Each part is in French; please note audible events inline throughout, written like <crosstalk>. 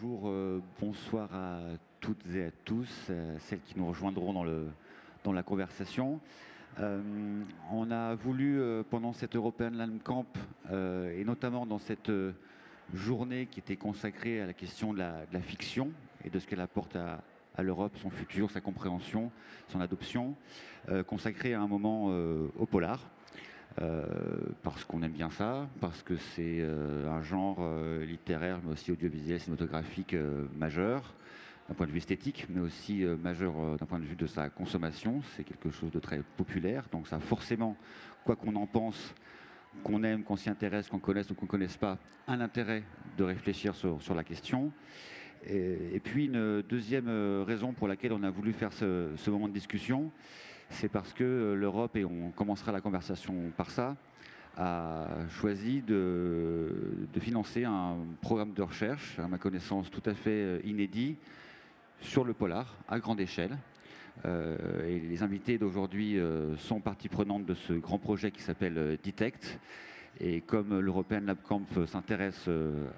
bonjour, euh, bonsoir à toutes et à tous, euh, celles qui nous rejoindront dans, la conversation. Euh, on a voulu, pendant cette European Land Camp, et notamment dans cette journée qui était consacrée à la question de la, fiction et de ce qu'elle apporte à, à l'Europe, son futur, sa compréhension, son adoption, consacrer un moment au polar. Euh, parce qu'on aime bien ça, parce que c'est euh, un genre euh, littéraire, mais aussi audiovisuel, cinématographique majeur, d'un point de vue esthétique, mais aussi majeur d'un point de vue de sa consommation. C'est quelque chose de très populaire, donc ça forcément, quoi qu'on en pense, qu'on aime, qu'on s'y intéresse, qu'on connaisse ou qu'on ne connaisse pas, un intérêt de réfléchir sur, la question. Et, puis une deuxième raison pour laquelle on a voulu faire ce moment de discussion, c'est parce que euh, l'Europe, et on commencera la conversation par ça, a choisi de, financer un programme de recherche, à ma connaissance tout à fait euh, inédit, sur le polar, à grande échelle. Euh, et les invités d'aujourd'hui sont partie prenante de ce grand projet qui s'appelle Detect. Et comme l'European Lab Camp s'intéresse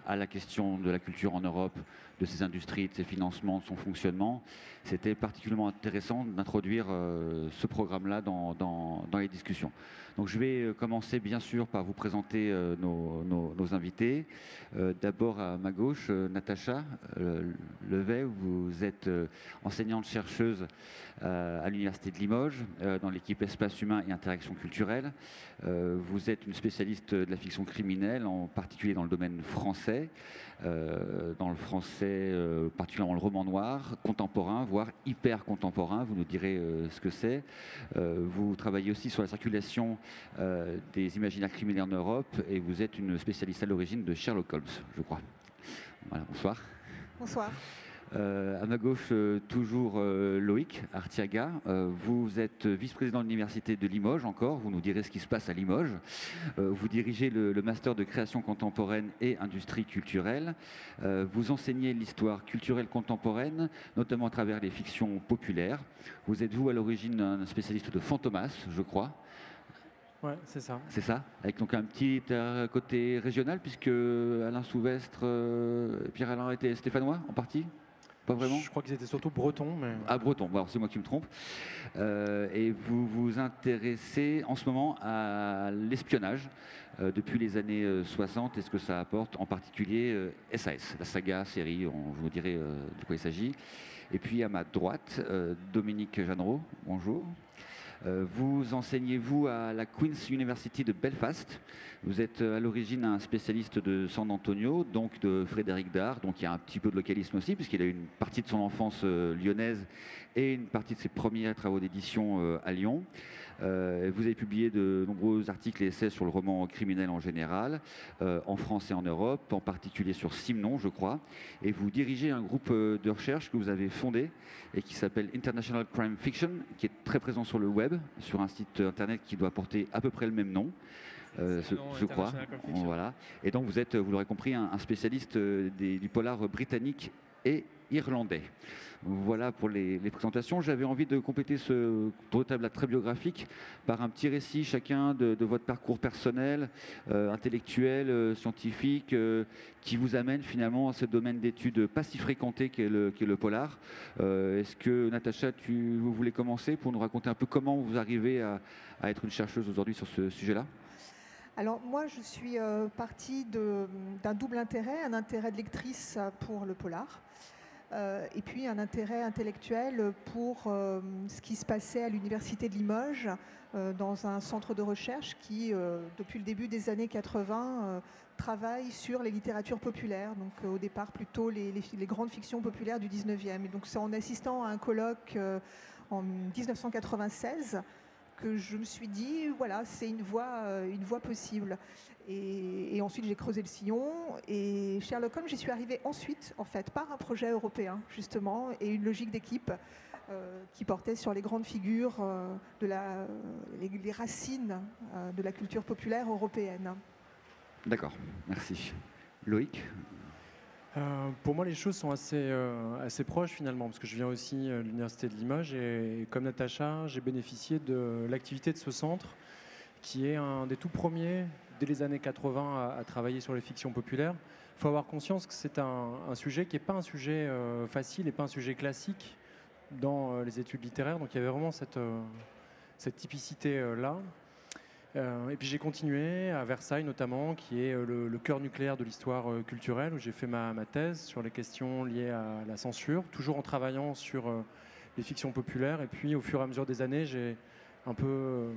à la question de la culture en Europe, de ses industries, de ses financements, de son fonctionnement, c'était particulièrement intéressant d'introduire euh, ce programme-là dans, les discussions. Donc je vais euh, commencer bien sûr par vous présenter euh, nos, invités. D'abord à ma gauche, Natacha Levet, vous êtes enseignante-chercheuse à l'Université de Limoges dans l'équipe Espace humain et interaction culturelle. vous êtes une spécialiste de la fiction criminelle, en particulier dans le domaine français. Euh, dans le français, euh, particulièrement le roman noir, contemporain, voire hyper contemporain, vous nous direz euh, ce que c'est. vous travaillez aussi sur la circulation des imaginaires criminels en Europe et vous êtes une spécialiste à l'origine de Sherlock Holmes, je crois. Voilà, bonsoir. Bonsoir. Euh, à ma gauche, euh, toujours euh, Loïc Artiaga. vous êtes vice-président de l'Université de Limoges encore. Vous nous direz ce qui se passe à Limoges. vous dirigez le, master de création contemporaine et industrie culturelle. vous enseignez l'histoire culturelle contemporaine, notamment à travers les fictions populaires. Vous êtes, vous, à l'origine, un spécialiste de Fantomas, je crois. Ouais, c'est ça. C'est ça, avec donc un petit côté régional, puisque Alain Souvestre, Pierre-Alain était stéphanois en partie? Vraiment Je crois qu'ils étaient surtout bretons. Mais... Ah, bretons, c'est moi qui me trompe. Euh, et vous vous intéressez en ce moment à l'espionnage euh, depuis les années 60 euh, et ce que ça apporte, en particulier SAS, la saga série, on, je vous dirai de quoi il s'agit. Et puis à ma droite, Dominique Jeanneret, bonjour. Euh, vous enseignez-vous à la Queen's University de Belfast. Vous êtes euh, à l'origine un spécialiste de San Antonio, donc de Frédéric Dard, donc il y a un petit peu de localisme aussi, puisqu'il a eu une partie de son enfance euh, lyonnaise et une partie de ses premiers travaux d'édition à Lyon. Euh, vous avez publié de nombreux articles et essais sur le roman criminel en général, euh, en France et en Europe, en particulier sur Simon, je crois. Et vous dirigez un groupe euh, de recherche que vous avez fondé et qui s'appelle International Crime Fiction, qui est très présent sur le web, sur un site internet qui doit porter à peu près le même nom. je crois. Voilà. Et donc vous êtes, vous l'aurez compris, un, spécialiste du polar britannique et irlandais. Voilà pour les, présentations. J'avais envie de compléter ce tour de très biographique par un petit récit chacun de, votre parcours personnel, euh, intellectuel, euh, scientifique, euh, qui vous amène finalement à ce domaine d'études pas si fréquenté qu'est le, polar. Est-ce que Natacha, tu vous voulez commencer pour nous raconter un peu comment vous arrivez à, être une chercheuse aujourd'hui sur ce sujet-là? Alors moi, je suis partie d'un double intérêt, un intérêt de lectrice pour le polar, et puis un intérêt intellectuel pour euh, ce qui se passait à l'Université de Limoges, euh, dans un centre de recherche qui, depuis le début des années 80, travaille sur les littératures populaires, donc au départ plutôt les, les, grandes fictions populaires du 19e. Et donc c'est en assistant à un colloque en 1996 que je me suis dit, voilà, c'est une voie, une voie possible. Et, ensuite, j'ai creusé le sillon. Et Sherlock Holmes, j'y suis arrivée ensuite, en fait, par un projet européen, justement, et une logique d'équipe euh, qui portait sur les grandes figures, euh, de la, les, racines euh, de la culture populaire européenne. D'accord, merci. Loïc? Pour moi, les choses sont assez, assez proches finalement, parce que je viens aussi de l'Université de Limoges et, comme Natacha, j'ai bénéficié de l'activité de ce centre qui est un des tout premiers dès les années 80 à, travailler sur les fictions populaires. Il faut avoir conscience que c'est un, sujet qui n'est pas un sujet facile et pas un sujet classique dans les études littéraires. Donc il y avait vraiment cette, cette typicité-là. et puis j'ai continué à Versailles notamment, qui est le, cœur nucléaire de l'histoire culturelle, où j'ai fait ma, ma, thèse sur les questions liées à la censure, toujours en travaillant sur les fictions populaires. Et puis au fur et à mesure des années, j'ai un peu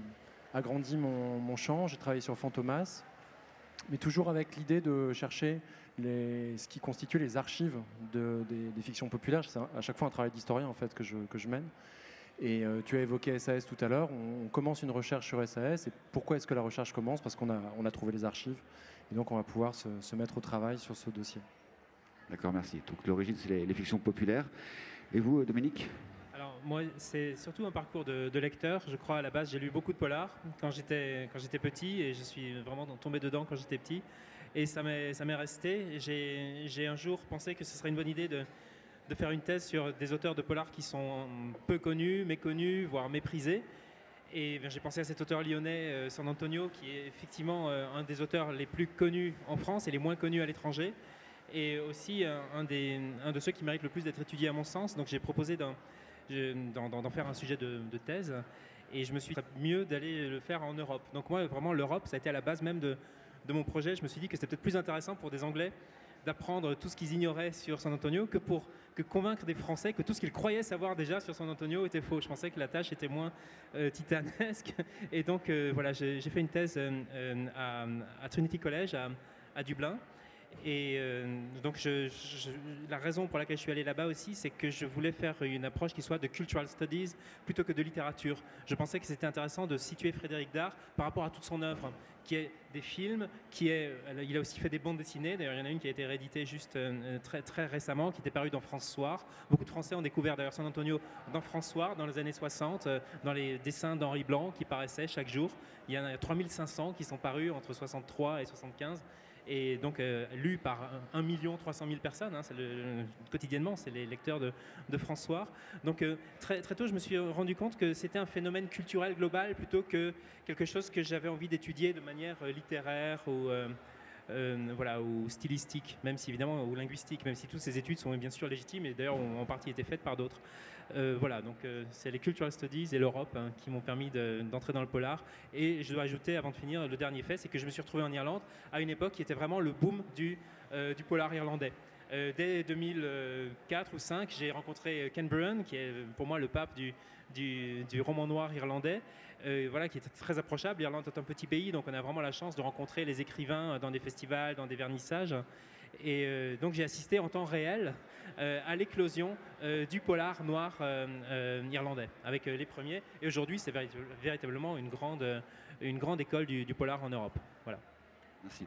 agrandi mon, champ. J'ai travaillé sur Fantomas, mais toujours avec l'idée de chercher ce qui constitue les archives de, des, fictions populaires. C'est à chaque fois un travail d'historien en fait que je, mène. Et euh, tu as évoqué SAS tout à l'heure. On, commence une recherche sur SAS. Et pourquoi est-ce que la recherche commence? Parce qu'on a, trouvé les archives. Et donc on va pouvoir se, mettre au travail sur ce dossier. D'accord, merci. Donc l'origine, c'est les, les fictions populaires. Et vous, Dominique? Moi, c'est surtout un parcours de, lecteur. Je crois à la base, j'ai lu beaucoup de polars quand j'étais petit et je suis vraiment tombé dedans quand j'étais petit. Et ça m'est resté. J'ai un jour pensé que ce serait une bonne idée de faire une thèse sur des auteurs de polars qui sont peu connus, méconnus, voire méprisés. Et ben, j'ai pensé à cet auteur lyonnais, euh, San Antonio, qui est effectivement euh, un des auteurs les plus connus en France et les moins connus à l'étranger, et aussi euh, un, des, un de ceux qui mérite le plus d'être étudié à mon sens. Donc j'ai proposé d'un d'en faire un sujet de, thèse. Et je me suis dit mieux d'aller le faire en Europe. Donc moi, vraiment, l'Europe, ça a été à la base même de, mon projet. Je me suis dit que c'était peut-être plus intéressant pour des Anglais d'apprendre tout ce qu'ils ignoraient sur San Antonio que pour que convaincre des Français que tout ce qu'ils croyaient savoir déjà sur San Antonio était faux. Je pensais que la tâche était moins euh, titanesque. Et donc, euh, voilà, j'ai fait une thèse euh, à, Trinity College à Dublin. Et euh, donc, la raison pour laquelle je suis allé là-bas aussi, c'est que je voulais faire une approche qui soit de cultural studies plutôt que de littérature. Je pensais que c'était intéressant de situer Frédéric Dard par rapport à toute son œuvre, qui est des films, qui est, euh, il a aussi fait des bandes dessinées. D'ailleurs, il y en a une qui a été rééditée juste euh, très, très récemment, qui était parue dans France Soir. Beaucoup de Français ont découvert d'ailleurs San Antonio dans France Soir dans les années 60, dans les dessins d'Henri Blanc qui paraissaient chaque jour. Il y en a 3500 qui sont parus entre 63 et 75 et donc euh, lu par 1 million 300 000 personnes hein, quotidiennement, c'est les lecteurs de, François. Donc euh, très, très tôt, je me suis rendu compte que c'était un phénomène culturel global plutôt que quelque chose que j'avais envie d'étudier de manière euh, littéraire ou voilà, ou stylistique, même si évidemment, ou linguistique, même si toutes ces études sont bien sûr légitimes et d'ailleurs ont en partie été faites par d'autres. Euh, voilà, donc euh, c'est les Cultural Studies et l'Europe hein, qui m'ont permis d'entrer dans le polar. Et je dois ajouter, avant de finir, le dernier fait, c'est que je me suis retrouvé en Irlande à une époque qui était vraiment le boom du, du polar irlandais. dès 2004 ou 2005, j'ai rencontré Ken Burn, qui est pour moi le pape du, roman noir irlandais. Euh, voilà, qui est très approchable. L'Irlande est un petit pays, donc on a vraiment la chance de rencontrer les écrivains dans des festivals, dans des vernissages. Et euh, donc j'ai assisté en temps réel euh, à l'éclosion du polar noir irlandais avec les premiers. Et aujourd'hui, c'est véritablement une grande, école du, du polar en Europe. Voilà. Merci.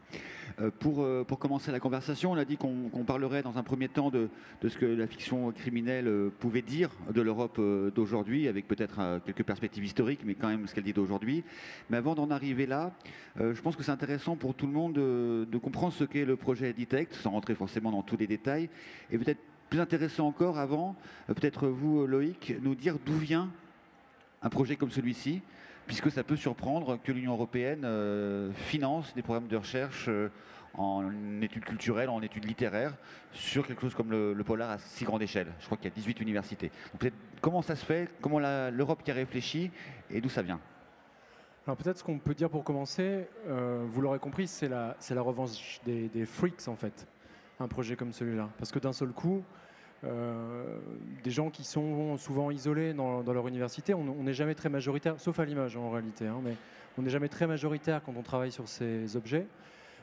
Euh, pour, euh, pour commencer la conversation, on a dit qu'on parlerait dans un premier temps de, de, ce que la fiction criminelle euh, pouvait dire de l'Europe d'aujourd'hui, avec peut-être quelques perspectives historiques, mais quand même ce qu'elle dit d'aujourd'hui. Mais avant d'en arriver là, je pense que c'est intéressant pour tout le monde de, de comprendre ce qu'est le projet Detect, sans rentrer forcément dans tous les détails, et peut-être plus intéressant encore avant, peut-être vous, Loïc, nous dire d'où vient un projet comme celui-ci, puisque ça peut surprendre que l'Union européenne euh, finance des programmes de recherche euh, en études culturelles, en études littéraires, sur quelque chose comme le, polar à si grande échelle. Je crois qu'il y a 18 universités. comment ça se fait? Comment l'Europe y a réfléchi? Et d'où ça vient? Alors peut-être ce qu'on peut dire pour commencer, euh, vous l'aurez compris, c'est la, revanche des, freaks en fait, un projet comme celui-là. Parce que d'un seul coup, euh, des gens qui sont souvent isolés dans, leur université. On n'est jamais très majoritaire, sauf à l'image en réalité, hein, mais on n'est jamais très majoritaire quand on travaille sur ces objets.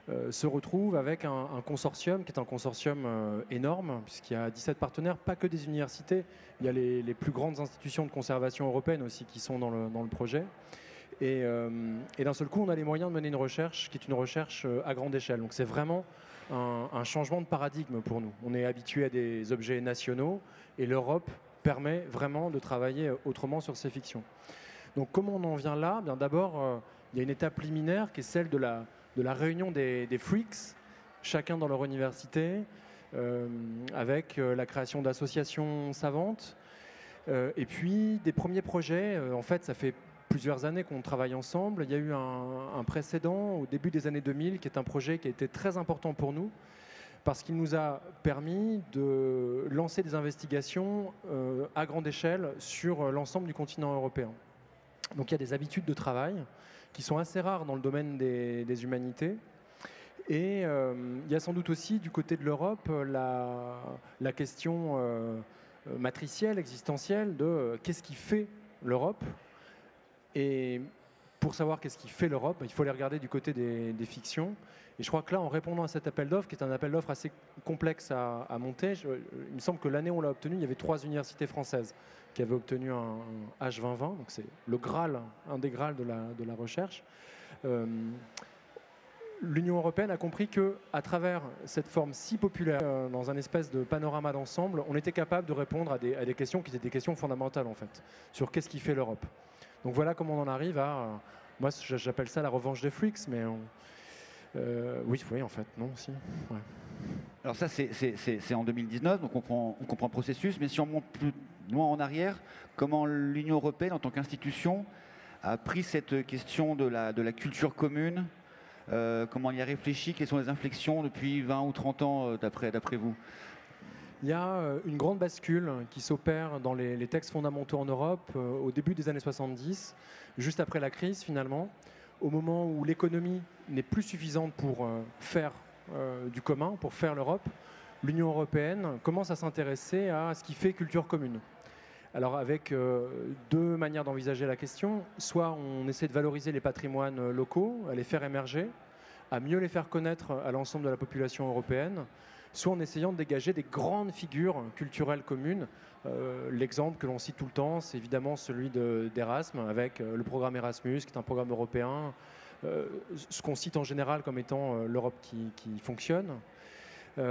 Euh, se retrouve avec un, consortium qui est un consortium euh, énorme, puisqu'il y a 17 partenaires, pas que des universités, il y a les, plus grandes institutions de conservation européennes aussi qui sont dans le, dans le projet. Et, et d'un seul coup, on a les moyens de mener une recherche qui est une recherche à grande échelle. Donc c'est vraiment un, changement de paradigme pour nous. On est habitué à des objets nationaux et l'Europe permet vraiment de travailler autrement sur ces fictions. Donc comment on en vient là? Bien d'abord, euh, il y a une étape liminaire qui est celle de la, de la réunion des, freaks, chacun dans leur université, euh, avec euh, la création d'associations savantes, et puis des premiers projets. en fait, ça fait plusieurs années qu'on travaille ensemble. Il y a eu un, précédent au début des années 2000 qui est un projet qui a été très important pour nous, parce qu'il nous a permis de lancer des investigations euh, à grande échelle sur l'ensemble du continent européen. Donc il y a des habitudes de travail qui sont assez rares dans le domaine des, humanités. Et euh, il y a sans doute aussi du côté de l'Europe la, question euh, matricielle, existentielle de qu'est-ce qui fait l'Europe. Et pour savoir qu'est-ce qui fait l'Europe, il faut les regarder du côté des, fictions. Et je crois que là, en répondant à cet appel d'offres, qui est un appel d'offres assez complexe à, monter, il me semble que l'année où on l'a obtenu, il y avait trois universités françaises qui avaient obtenu un, H2020, donc c'est le Graal, un des Graals de la, recherche. Euh, L'Union européenne a compris que, à travers cette forme si populaire, euh, dans un espèce de panorama d'ensemble, on était capable de répondre à des, questions qui étaient des questions fondamentales en fait, sur qu'est-ce qui fait l'Europe. Donc voilà comment on en arrive à, moi j'appelle ça la revanche des freaks, mais euh, oui, en fait, non, si. Alors ça, c'est en 2019, donc on comprend, le processus, mais si on monte plus loin en arrière, comment l'Union européenne, en tant qu'institution, a pris cette question de la, culture commune euh, Comment elle y a réfléchi Quelles sont les inflexions depuis 20 ou 30 ans, euh, d'après vous? Il y a une grande bascule qui s'opère dans les, textes fondamentaux en Europe au début des années 70, juste après la crise finalement au moment où l'économie n'est plus suffisante pour euh, faire euh, du commun, pour faire l'Europe, l'Union européenne commence à s'intéresser à ce qui fait culture commune. Alors avec euh, deux manières d'envisager la question, soit on essaie de valoriser les patrimoines locaux, à les faire émerger, à mieux les faire connaître à l'ensemble de la population européenne, soit en essayant de dégager des grandes figures culturelles communes. Euh, l'exemple que l'on cite tout le temps, c'est évidemment celui d'Erasme, avec euh, le programme Erasmus, qui est un programme européen, euh, ce qu'on cite en général comme étant l'Europe qui, fonctionne. on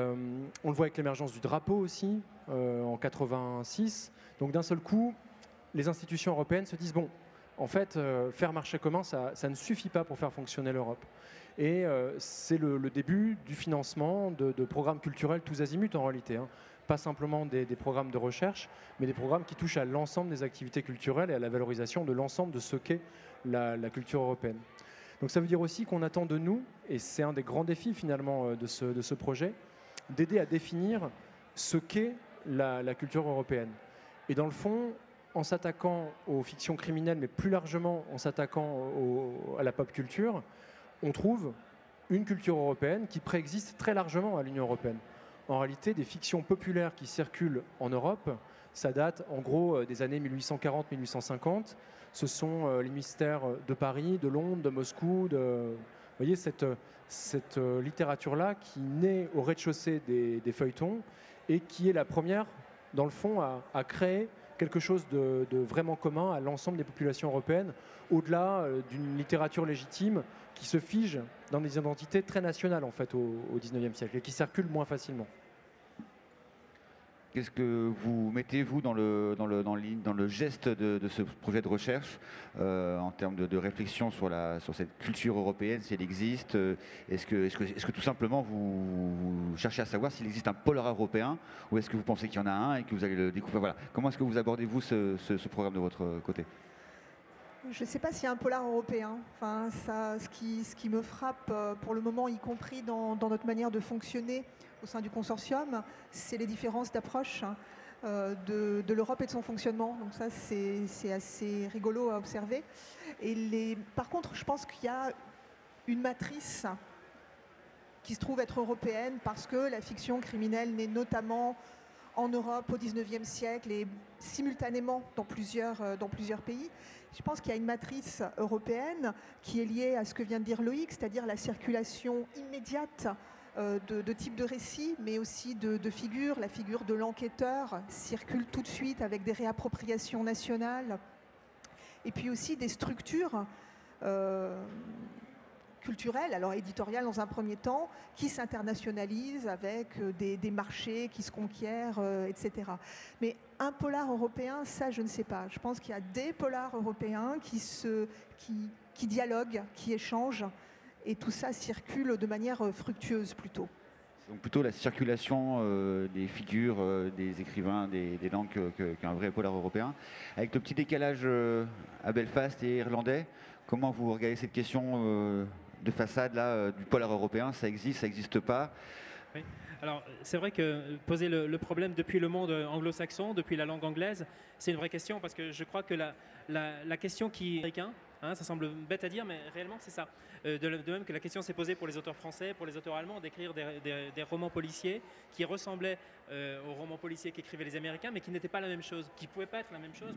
le voit avec l'émergence du drapeau aussi, en 86. Donc d'un seul coup, les institutions européennes se disent, bon, en fait, faire marché commun, ça, ne suffit pas pour faire fonctionner l'Europe. Et euh, c'est le, début du financement de, programmes culturels tous azimuts en réalité. Hein. Pas simplement des, programmes de recherche, mais des programmes qui touchent à l'ensemble des activités culturelles et à la valorisation de l'ensemble de ce qu'est la, culture européenne. Donc ça veut dire aussi qu'on attend de nous, et c'est un des grands défis finalement euh, de ce, de ce projet, d'aider à définir ce qu'est la, culture européenne. Et dans le fond, en s'attaquant aux fictions criminelles, mais plus largement en s'attaquant à la pop culture, on trouve une culture européenne qui préexiste très largement à l'Union européenne. En réalité, des fictions populaires qui circulent en Europe, ça date en gros euh, des années 1840-1850. Ce sont euh, les mystères de Paris, de Londres, de Moscou. Vous voyez, cette, euh, littérature-là qui naît au rez-de-chaussée des, feuilletons et qui est la première, dans le fond, à, créer quelque chose de, vraiment commun à l'ensemble des populations européennes, au-delà d'une littérature légitime qui se fige dans des identités très nationales au, XIXe siècle et qui circulent moins facilement. Qu'est-ce que vous mettez, vous, dans le, dans le, dans le geste de, ce projet de recherche euh, en termes de, réflexion sur, la, sur cette culture européenne, si elle existe Est-ce que, est que, est que, tout simplement vous, cherchez à savoir s'il existe un polar européen ou est-ce que vous pensez qu'il y en a un et que vous allez le découvrir? Voilà. Comment est-ce que vous abordez, vous, ce programme de votre côté? Je ne sais pas s'il y a un polar européen. Enfin, ce, qui, me frappe euh, pour le moment, y compris dans, notre manière de fonctionner au sein du consortium, c'est les différences d'approche hein, euh, de, l'Europe et de son fonctionnement. Donc ça, c'est assez rigolo à observer. Et par contre, je pense qu'il y a une matrice qui se trouve être européenne parce que la fiction criminelle n'est notamment en Europe au XIXe siècle et simultanément dans plusieurs, euh, dans plusieurs pays. Je pense qu'il y a une matrice européenne qui est liée à ce que vient de dire Loïc, c'est-à-dire la circulation immédiate euh, de, types de récits, mais aussi de, figures. La figure de l'enquêteur circule tout de suite avec des réappropriations nationales. Et puis aussi des structures euh, culturelle, alors éditoriale dans un premier temps, qui s'internationalise avec euh, des, marchés qui se conquièrent, euh, etc. Mais un polar européen, ça, je ne sais pas. Je pense qu'il y a des polars européens qui, dialoguent, qui échangent, et tout ça circule de manière euh, fructueuse plutôt. Donc plutôt la circulation des figures, des écrivains, des, langues qu'un vrai polar européen. Avec le petit décalage à Belfast et irlandais, comment vous regardez cette question de façade là, euh, du polar européen, ça existe, ça n'existe pas. Oui. Alors, c'est vrai que poser le, problème depuis le monde anglo-saxon, depuis la langue anglaise, c'est une vraie question parce que je crois que la, la, question qui américain, hein, ça semble bête à dire, mais réellement c'est ça. Euh, de, même que la question s'est posée pour les auteurs français, pour les auteurs allemands, d'écrire des, romans policiers qui ressemblaient euh, aux romans policiers qu'écrivaient les Américains, mais qui n'étaient pas la même chose, qui ne pouvaient pas être la même chose,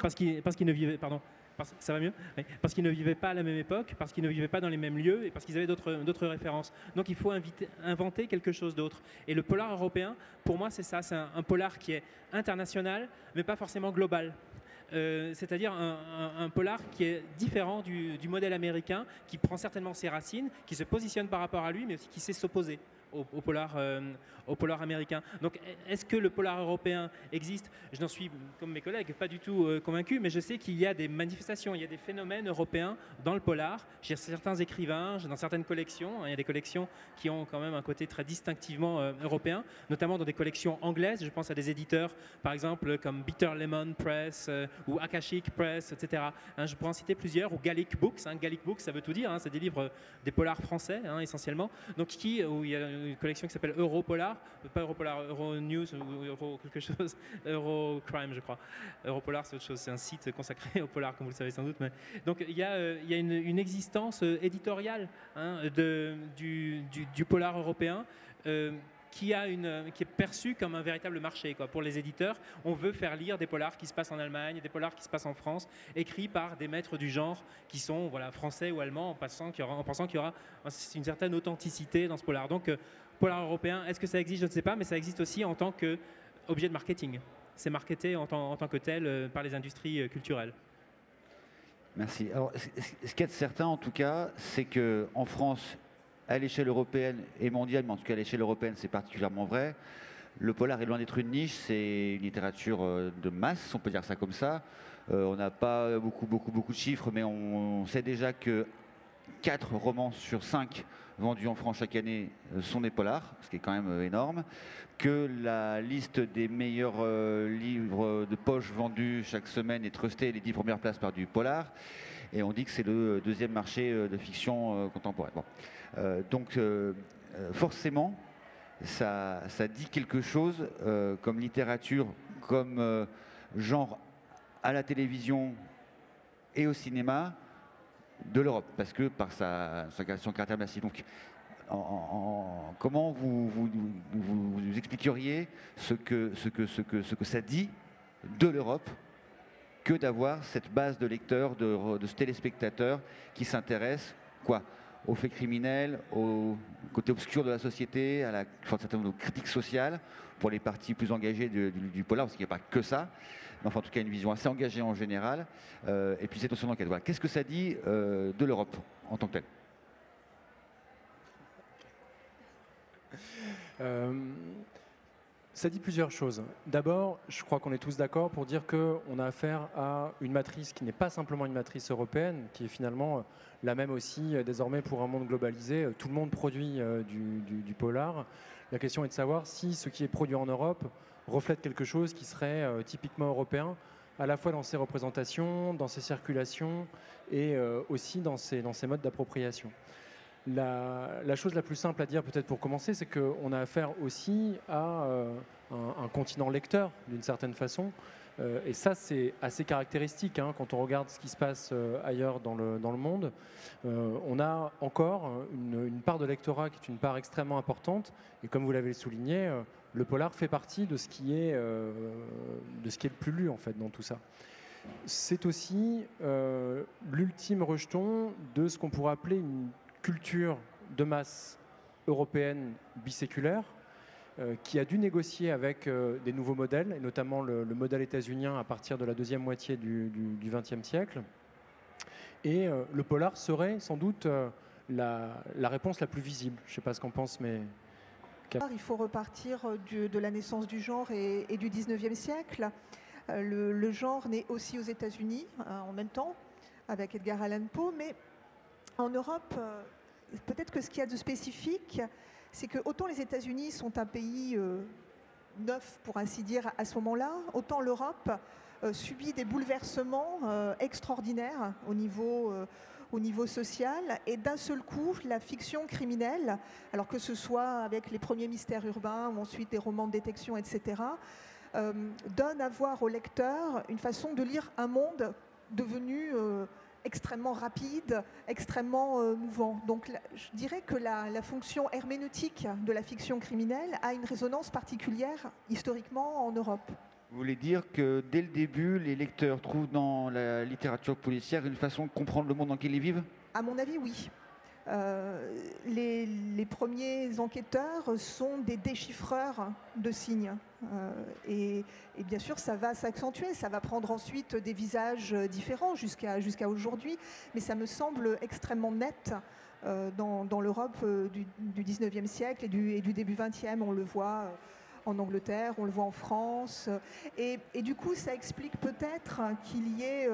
parce qu'ils parce qu'ils ne vivaient, pardon, parce, ça va mieux, parce qu'ils ne vivaient pas à la même époque, parce qu'ils ne vivaient pas dans les mêmes lieux et parce qu'ils avaient d'autres références. Donc il faut inventer quelque chose d'autre. Et le polar européen, pour moi, c'est ça, c'est un polar qui est international, mais pas forcément global. Euh, c'est-à-dire un, polar qui est différent du, du, modèle américain, qui prend certainement ses racines, qui se positionne par rapport à lui, mais aussi qui sait s'opposer au, polar, euh, au polar américain. Donc est-ce que le polar européen existe? Je n'en suis, comme mes collègues, pas du tout euh, convaincu, mais je sais qu'il y a des manifestations, il y a des phénomènes européens dans le polar. J'ai certains écrivains, dans certaines collections, hein, il y a des collections qui ont quand même un côté très distinctivement euh, européen, notamment dans des collections anglaises. Je pense à des éditeurs, par exemple, comme Bitter Lemon Press ou Akashic Press, etc. Hein, je pourrais en citer plusieurs, ou Gallic Books. Hein. Gallic Books, ça veut tout dire, c'est des livres des polars français, essentiellement. Donc qui, il y a une collection qui s'appelle Europolar, pas Europolar, Euronews ou Euro quelque chose, <laughs> Eurocrime je crois. Europolar c'est autre chose, c'est un site consacré <laughs> au polar comme vous le savez sans doute. Donc il y a, euh, une, existence euh, éditoriale hein, du, polar européen. Euh, qui, a une, qui est perçu comme un véritable marché quoi. pour les éditeurs. On veut faire lire des polars qui se passent en Allemagne, des polars qui se passent en France, écrits par des maîtres du genre qui sont voilà, français ou allemands, en, passant qu'il y aura, en pensant qu'il y aura une certaine authenticité dans ce polar. Donc polar européen, est-ce que ça existe? Je ne sais pas, mais ça existe aussi en tant qu'objet de marketing. C'est marketé en tant, que tel euh, par les industries euh, culturelles. Merci. Alors, ce qui est certain, en tout cas, c'est qu'en France, à l'échelle européenne et mondiale, mais en tout cas à l'échelle européenne, c'est particulièrement vrai. Le polar est loin d'être une niche, c'est une littérature euh, de masse, on peut dire ça comme ça. on n'a pas beaucoup, beaucoup, beaucoup de chiffres, mais on, sait déjà que 4 romans sur 5 vendus en France chaque année euh, sont des polars, ce qui est quand même euh, énorme, que la liste des meilleurs euh, livres de poche vendus chaque semaine est trustée les 10 premières places par du polar, et on dit que c'est le deuxième marché de fiction contemporaine. Donc forcément, ça, dit quelque chose comme littérature, comme genre à la télévision et au cinéma, de l'Europe, parce que par sa, son caractère massif. Donc, comment vous, expliqueriez ce que, ce, que, ce, que, ce que ça dit de l'Europe que d'avoir cette base de lecteurs, de, de téléspectateurs qui s'intéressent quoi aux faits criminels, au côté obscur de la société, à la certaine critique sociale, pour les parties plus engagées du, polar, parce qu'il n'y a pas que ça enfin en tout cas une vision assez engagée en général, euh, et puis cette notion d'enquête. Voilà. Qu'est-ce que ça dit euh, de l'Europe en tant que telle? Euh, ça dit plusieurs choses. D'abord, je crois qu'on est tous d'accord pour dire qu'on a affaire à une matrice qui n'est pas simplement une matrice européenne, qui est finalement la même aussi désormais pour un monde globalisé. Tout le monde produit du, polar. La question est de savoir si ce qui est produit en Europe reflète quelque chose qui serait euh, typiquement européen, à la fois dans ses représentations, dans ses circulations et euh, aussi dans ses modes d'appropriation. La, chose la plus simple à dire peut-être pour commencer, c'est qu'on a affaire aussi à euh, un, continent lecteur d'une certaine façon. et ça, c'est assez caractéristique hein, quand on regarde ce qui se passe ailleurs dans le, dans le monde. on a encore une, part de lectorat qui est une part extrêmement importante. Et comme vous l'avez souligné, le polar fait partie de ce qui est, euh, de ce qui est le plus lu en fait dans tout ça. C'est aussi euh, l'ultime rejeton de ce qu'on pourrait appeler une culture de masse européenne biséculaire, euh, qui a dû négocier avec des nouveaux modèles, et notamment le, modèle états-unien à partir de la deuxième moitié du XXe siècle. Et le polar serait sans doute la, réponse la plus visible. Je ne sais pas ce qu'en pense, mais il faut repartir euh, de la naissance du genre et, du 19e siècle. Euh, le, genre naît aussi aux États-Unis euh, en même temps, avec Edgar Allan Poe, mais en Europe, peut-être que ce qu'il y a de spécifique, c'est que autant les États-Unis sont un pays neuf, pour ainsi dire, à ce moment-là, autant l'Europe subit des bouleversements extraordinaires au niveau au niveau social. Et d'un seul coup, la fiction criminelle, alors que ce soit avec les premiers mystères urbains ou ensuite des romans de détection, etc., euh, donne à voir au lecteur une façon de lire un monde devenu euh, extrêmement rapide, extrêmement euh, mouvant. Donc je dirais que la, la, fonction herméneutique de la fiction criminelle a une résonance particulière historiquement en Europe. Vous voulez dire que dès le début, les lecteurs trouvent dans la littérature policière une façon de comprendre le monde dans lequel ils vivent? À mon avis, oui. Euh, les, premiers enquêteurs sont des déchiffreurs de signes. Euh, et, bien sûr, ça va s'accentuer, ça va prendre ensuite des visages différents jusqu'à jusqu'à aujourd'hui, mais ça me semble extrêmement net euh, dans, l'Europe du, du, 19e siècle et du, début 20e. On le voit en Angleterre, on le voit en France. Et, du coup, ça explique peut-être qu'il y ait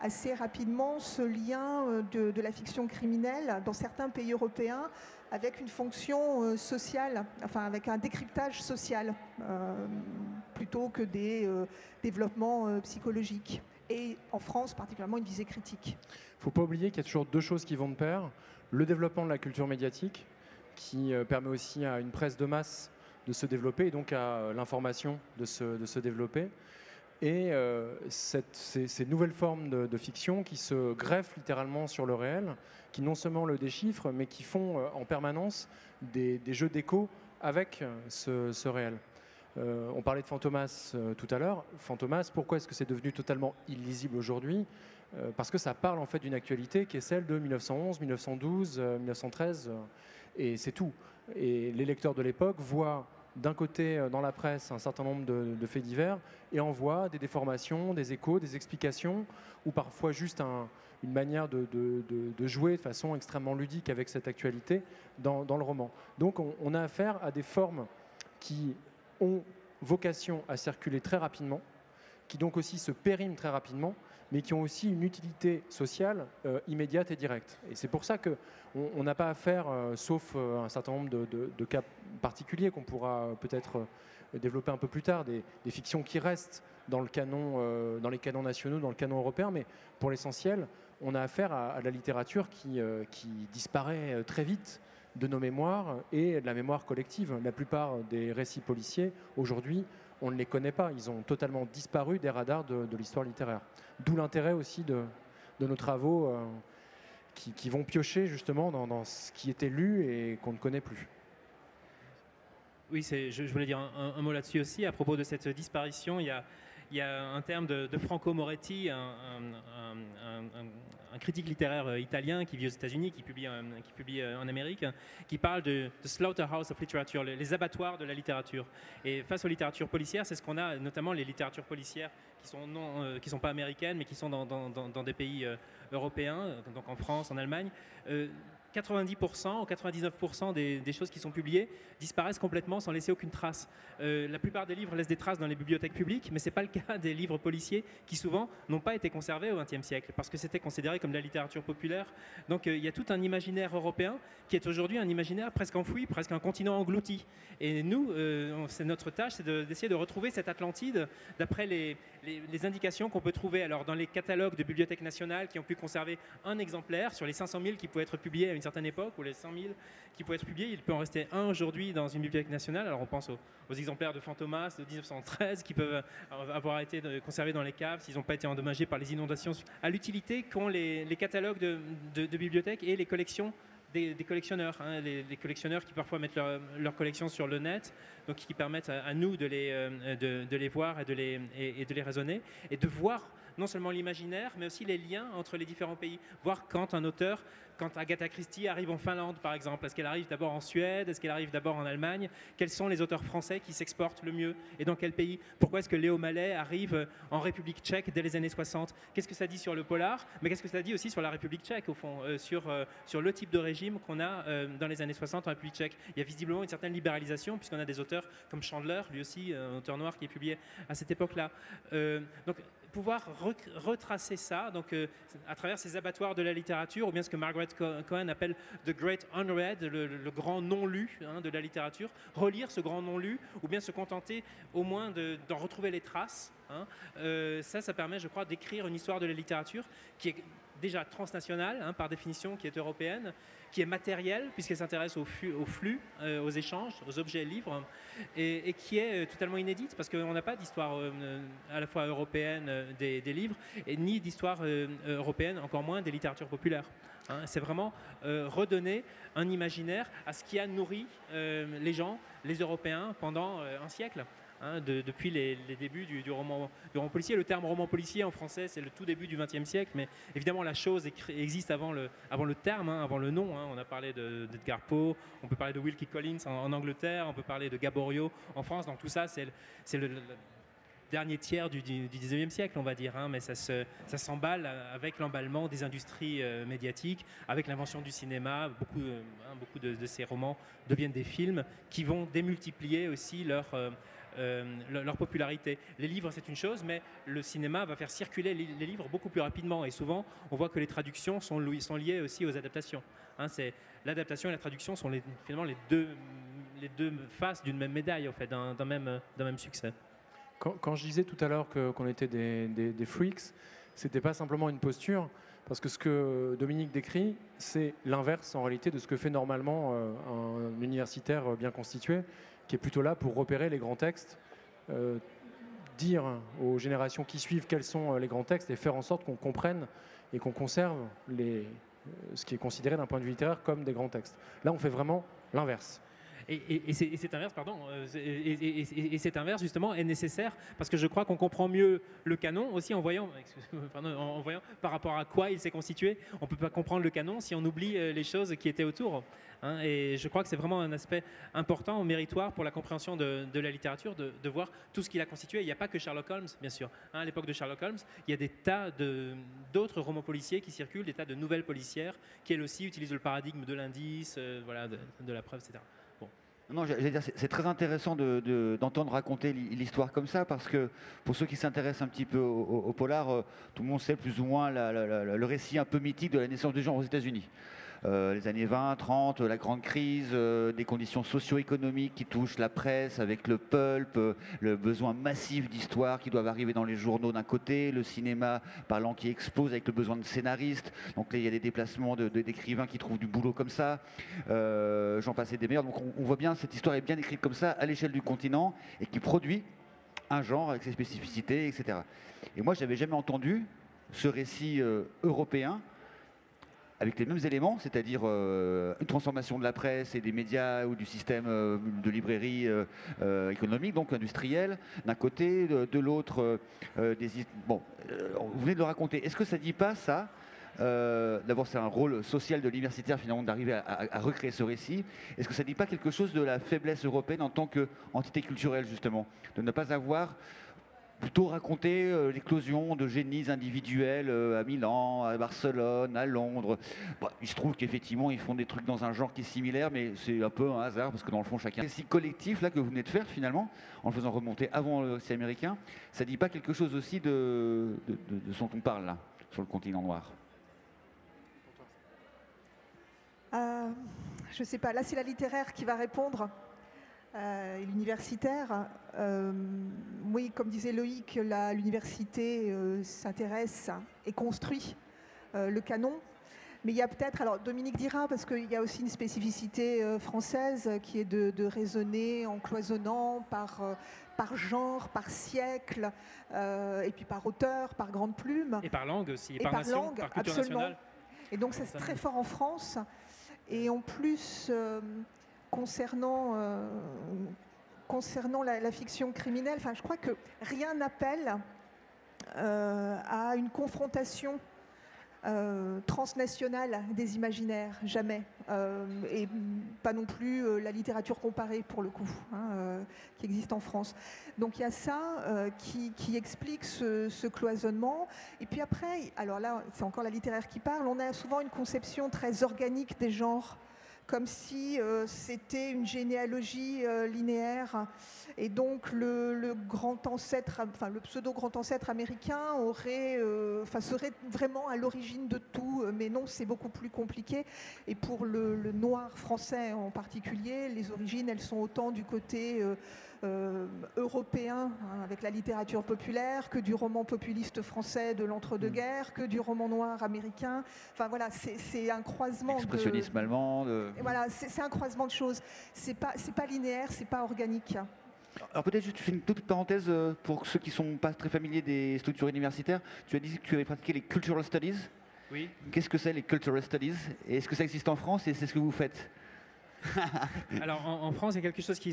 assez rapidement ce lien euh, de, la fiction criminelle dans certains pays européens avec une fonction euh, sociale, enfin avec un décryptage social, euh, plutôt que des développements psychologiques. Et en France, particulièrement, une visée critique. Il ne faut pas oublier qu'il y a toujours deux choses qui vont de pair. Le développement de la culture médiatique, qui permet aussi à une presse de masse de se développer et donc à l'information de se développer. Et euh, ces, nouvelles formes de, fiction qui se greffent littéralement sur le réel, qui non seulement le déchiffrent, mais qui font euh, en permanence des, jeux d'écho avec euh, ce, réel. On parlait de Fantomas tout à l'heure. Fantomas, pourquoi est-ce que c'est devenu totalement illisible aujourd'hui? Parce que ça parle en fait d'une actualité qui est celle de 1911, 1912, 1913, et c'est tout. Et les lecteurs de l'époque voient d'un côté dans la presse un certain nombre de, faits divers et en voient des déformations, des échos, des explications, ou parfois juste un, une manière de, jouer de façon extrêmement ludique avec cette actualité dans, le roman. Donc on, on a affaire à des formes qui ont vocation à circuler très rapidement, qui donc aussi se périment très rapidement, mais qui ont aussi une utilité sociale euh, immédiate et directe. Et c'est pour ça qu'on n'a pas affaire, euh, sauf euh, un certain nombre de, cas particuliers qu'on pourra peut-être euh, développer un peu plus tard, des, fictions qui restent dans, le canon, dans les canons nationaux, dans le canon européen, mais pour l'essentiel, on a affaire à, à la littérature qui disparaît très vite de nos mémoires et de la mémoire collective. La plupart des récits policiers, aujourd'hui, on ne les connaît pas. Ils ont totalement disparu des radars de, l'histoire littéraire. D'où l'intérêt aussi de, nos travaux euh, qui, vont piocher justement dans, dans, ce qui était lu et qu'on ne connaît plus. Oui, je, je, voulais dire un, un, mot là-dessus aussi. À propos de cette disparition, il y a, il y a un terme de, Franco Moretti, un, critique littéraire euh, italien qui vit aux États-Unis, qui publie, publie euh, en Amérique, qui parle de, de slaughterhouse of literature, les, abattoirs de la littérature. Et face aux littératures policières, c'est ce qu'on a, notamment les littératures policières qui sont euh, sont pas américaines, mais qui sont dans, des pays euh, européens, donc en France, en Allemagne. Euh, 90% ou 99% des, choses qui sont publiées disparaissent complètement sans laisser aucune trace. Euh, la plupart des livres laissent des traces dans les bibliothèques publiques, mais ce n'est pas le cas des livres policiers qui souvent n'ont pas été conservés au XXe siècle parce que c'était considéré comme de la littérature populaire. Donc euh, il y a tout un imaginaire européen qui est aujourd'hui un imaginaire presque enfoui, presque un continent englouti. Et nous, euh, c'est notre tâche, c'est d'essayer de, retrouver cette Atlantide d'après les, indications qu'on peut trouver alors dans les catalogues de bibliothèques nationales qui ont pu conserver un exemplaire sur les 500 000 qui pouvaient être publiés à une certaine époque, ou les 100 000 qui pouvaient être publiés, il peut en rester un aujourd'hui dans une bibliothèque nationale. Alors on pense aux, exemplaires de Fantomas de 1913 qui peuvent avoir été conservés dans les caves s'ils n'ont pas été endommagés par les inondations, à l'utilité qu'ont les, catalogues de, bibliothèques et les collections des, collectionneurs, hein, les, collectionneurs qui parfois mettent leur, leur, collection sur le net, donc qui permettent à, nous de les, euh, de, les voir et de les, et de les raisonner, et de voir non seulement l'imaginaire, mais aussi les liens entre les différents pays. Voir quand un auteur quand Agatha Christie arrive en Finlande, par exemple. Est-ce qu'elle arrive d'abord en Suède? Est-ce qu'elle arrive d'abord en Allemagne? Quels sont les auteurs français qui s'exportent le mieux? Et dans quel pays? Pourquoi est-ce que Léo Mallet arrive en République tchèque dès les années 60 Qu'est-ce que ça dit sur le polar Mais qu'est-ce que ça dit aussi sur la République tchèque, au fond euh, sur, euh, sur le type de régime qu'on a euh, dans les années 60 en République tchèque? Il y a visiblement une certaine libéralisation, puisqu'on a des auteurs comme Chandler, lui aussi, un auteur noir qui est publié à cette époque-là. donc, pouvoir retracer ça donc, euh, à travers ces abattoirs de la littérature, ou bien ce que Margaret Cohen appelle The Great Unread, le, grand non-lu hein, de la littérature, relire ce grand non-lu, ou bien se contenter au moins d'en de, retrouver les traces. Hein. Euh, ça, ça permet, je crois, d'écrire une histoire de la littérature qui est déjà transnationale, hein, par définition, qui est européenne, qui est matérielle, puisqu'elle s'intéresse au, flux, euh, aux échanges, aux objets livres, et, qui est euh, totalement inédite, parce qu'on n'a pas d'histoire euh, à la fois européenne des, livres, et ni d'histoire européenne, encore moins des littératures populaires. Hein. C'est vraiment redonner un imaginaire à ce qui a nourri les gens, les Européens, pendant un siècle. Hein, depuis les, débuts du, roman, policier. Le terme roman policier en français, c'est le tout début du XXe siècle, mais évidemment la chose existe avant le, terme, hein, avant le nom. Hein. On a parlé d'Edgar Poe, on peut parler de Wilkie Collins en, Angleterre, on peut parler de Gaborio en France. Donc tout ça, c'est le, dernier tiers du, du, 19e siècle, on va dire, mais ça, s'emballe avec l'emballement des industries euh, médiatiques, avec l'invention du cinéma. Beaucoup, euh, de, ces romans deviennent des films qui vont démultiplier aussi leur, euh, leur popularité. Les livres, c'est une chose, mais le cinéma va faire circuler les livres beaucoup plus rapidement. Et souvent, on voit que les traductions sont, liées aussi aux adaptations. Hein, l'adaptation et la traduction sont finalement les deux, faces d'une même médaille, en fait, d'un même, même succès. Quand, je disais tout à l'heure qu'on était des, des, des freaks, c'était pas simplement une posture, parce que ce que Dominique décrit, c'est l'inverse en réalité de ce que fait normalement euh, un universitaire bien constitué qui est plutôt là pour repérer les grands textes, euh, dire aux générations qui suivent quels sont euh, les grands textes et faire en sorte qu'on comprenne et qu'on conserve euh, ce qui est considéré d'un point de vue littéraire comme des grands textes. Là, on fait vraiment l'inverse. Et, cet inverse, pardon, euh, et, cet inverse justement est nécessaire parce que je crois qu'on comprend mieux le canon aussi en voyant, <laughs> par rapport à quoi il s'est constitué. On ne peut pas comprendre le canon si on oublie euh, les choses qui étaient autour. Hein. et je crois que c'est vraiment un aspect important, méritoire pour la compréhension de, la littérature, de, voir tout ce qu'il a constitué. Il n'y a pas que Sherlock Holmes, bien sûr. Hein. à l'époque de Sherlock Holmes, il y a des tas d'autres romans policiers qui circulent, des tas de nouvelles policières qui elles aussi utilisent le paradigme de l'indice, euh, de la preuve, etc. Non, c'est très intéressant d'entendre raconter l'histoire comme ça, parce que pour ceux qui s'intéressent un petit peu au, polar, euh, tout le monde sait plus ou moins le récit un peu mythique de la naissance du genre aux États-Unis. Euh, les années 20, 30, la grande crise, euh, des conditions socio-économiques qui touchent la presse avec le pulp, euh, le besoin massif d'histoires qui doivent arriver dans les journaux d'un côté, le cinéma parlant qui explose avec le besoin de scénaristes. Donc là, il y a des déplacements d'écrivains qui trouvent du boulot comme ça. J'en passais des meilleurs. Donc on, voit bien, cette histoire est bien écrite comme ça à l'échelle du continent et qui produit un genre avec ses spécificités, etc. Et moi, je n'avais jamais entendu ce récit européen avec les mêmes éléments, c'est-à-dire euh, une transformation de la presse et des médias ou du système euh, de librairie euh, économique, donc industriel, d'un côté, de, l'autre, des... Bon, vous venez de le raconter. Est-ce que ça ne dit pas ça D'abord, c'est un rôle social de l'universitaire finalement d'arriver à, à, recréer ce récit. Est-ce que ça ne dit pas quelque chose de la faiblesse européenne en tant qu'entité culturelle justement, de ne pas avoir plutôt raconter euh, l'éclosion de génies individuels euh, à Milan, à Barcelone, à Londres. il se trouve qu'effectivement, ils font des trucs dans un genre qui est similaire, mais c'est un peu un hasard, parce que dans le fond, chacun... récit collectif là, que vous venez de faire, finalement, en le faisant remonter avant le récit américain, ça dit pas quelque chose aussi de, ce dont on parle là, sur le continent noir? Euh, Je sais pas, là c'est la littéraire qui va répondre. Euh, l'universitaire. Euh, oui, comme disait Loïc, l'université euh, s'intéresse et construit le canon. Mais il y a peut-être, alors Dominique dira, parce qu'il y a aussi une spécificité française qui est de, raisonner en cloisonnant par, par genre, par siècle, et puis par auteur, par grande plume. Et par langue aussi, et, par, langue, absolument. Et donc c'est très fort en France. Et en plus, concernant, euh, concernant la, fiction criminelle, enfin, je crois que rien n'appelle euh, à une confrontation euh, transnationale des imaginaires, jamais. et pas non plus la littérature comparée, pour le coup, hein, qui existe en France. Donc il y a ça qui, explique ce, cloisonnement. Et puis après, alors là, c'est encore la littéraire qui parle, on a souvent une conception très organique des genres comme si euh, c'était une généalogie euh, linéaire. Et donc le, grand ancêtre, enfin le pseudo grand ancêtre américain euh, serait vraiment à l'origine de tout. Mais non, c'est beaucoup plus compliqué. Et pour le, noir français en particulier, les origines, elles sont autant du côté européen hein, avec la littérature populaire, que du roman populiste français de l'entre-deux-guerres, que du roman noir américain. Enfin voilà, c'est un croisement. Expressionnisme allemand. Voilà, c'est un croisement de choses. C'est pas, pas linéaire, c'est pas organique. Alors peut-être juste fais une toute parenthèse pour ceux qui ne sont pas très familiers des structures universitaires. Tu as dit que tu avais pratiqué les cultural studies. Oui. Qu'est-ce que c'est les cultural studies? Est-ce que ça existe en France? Et c'est ce que vous faites? <laughs> Alors en, France, il y a quelque chose qui,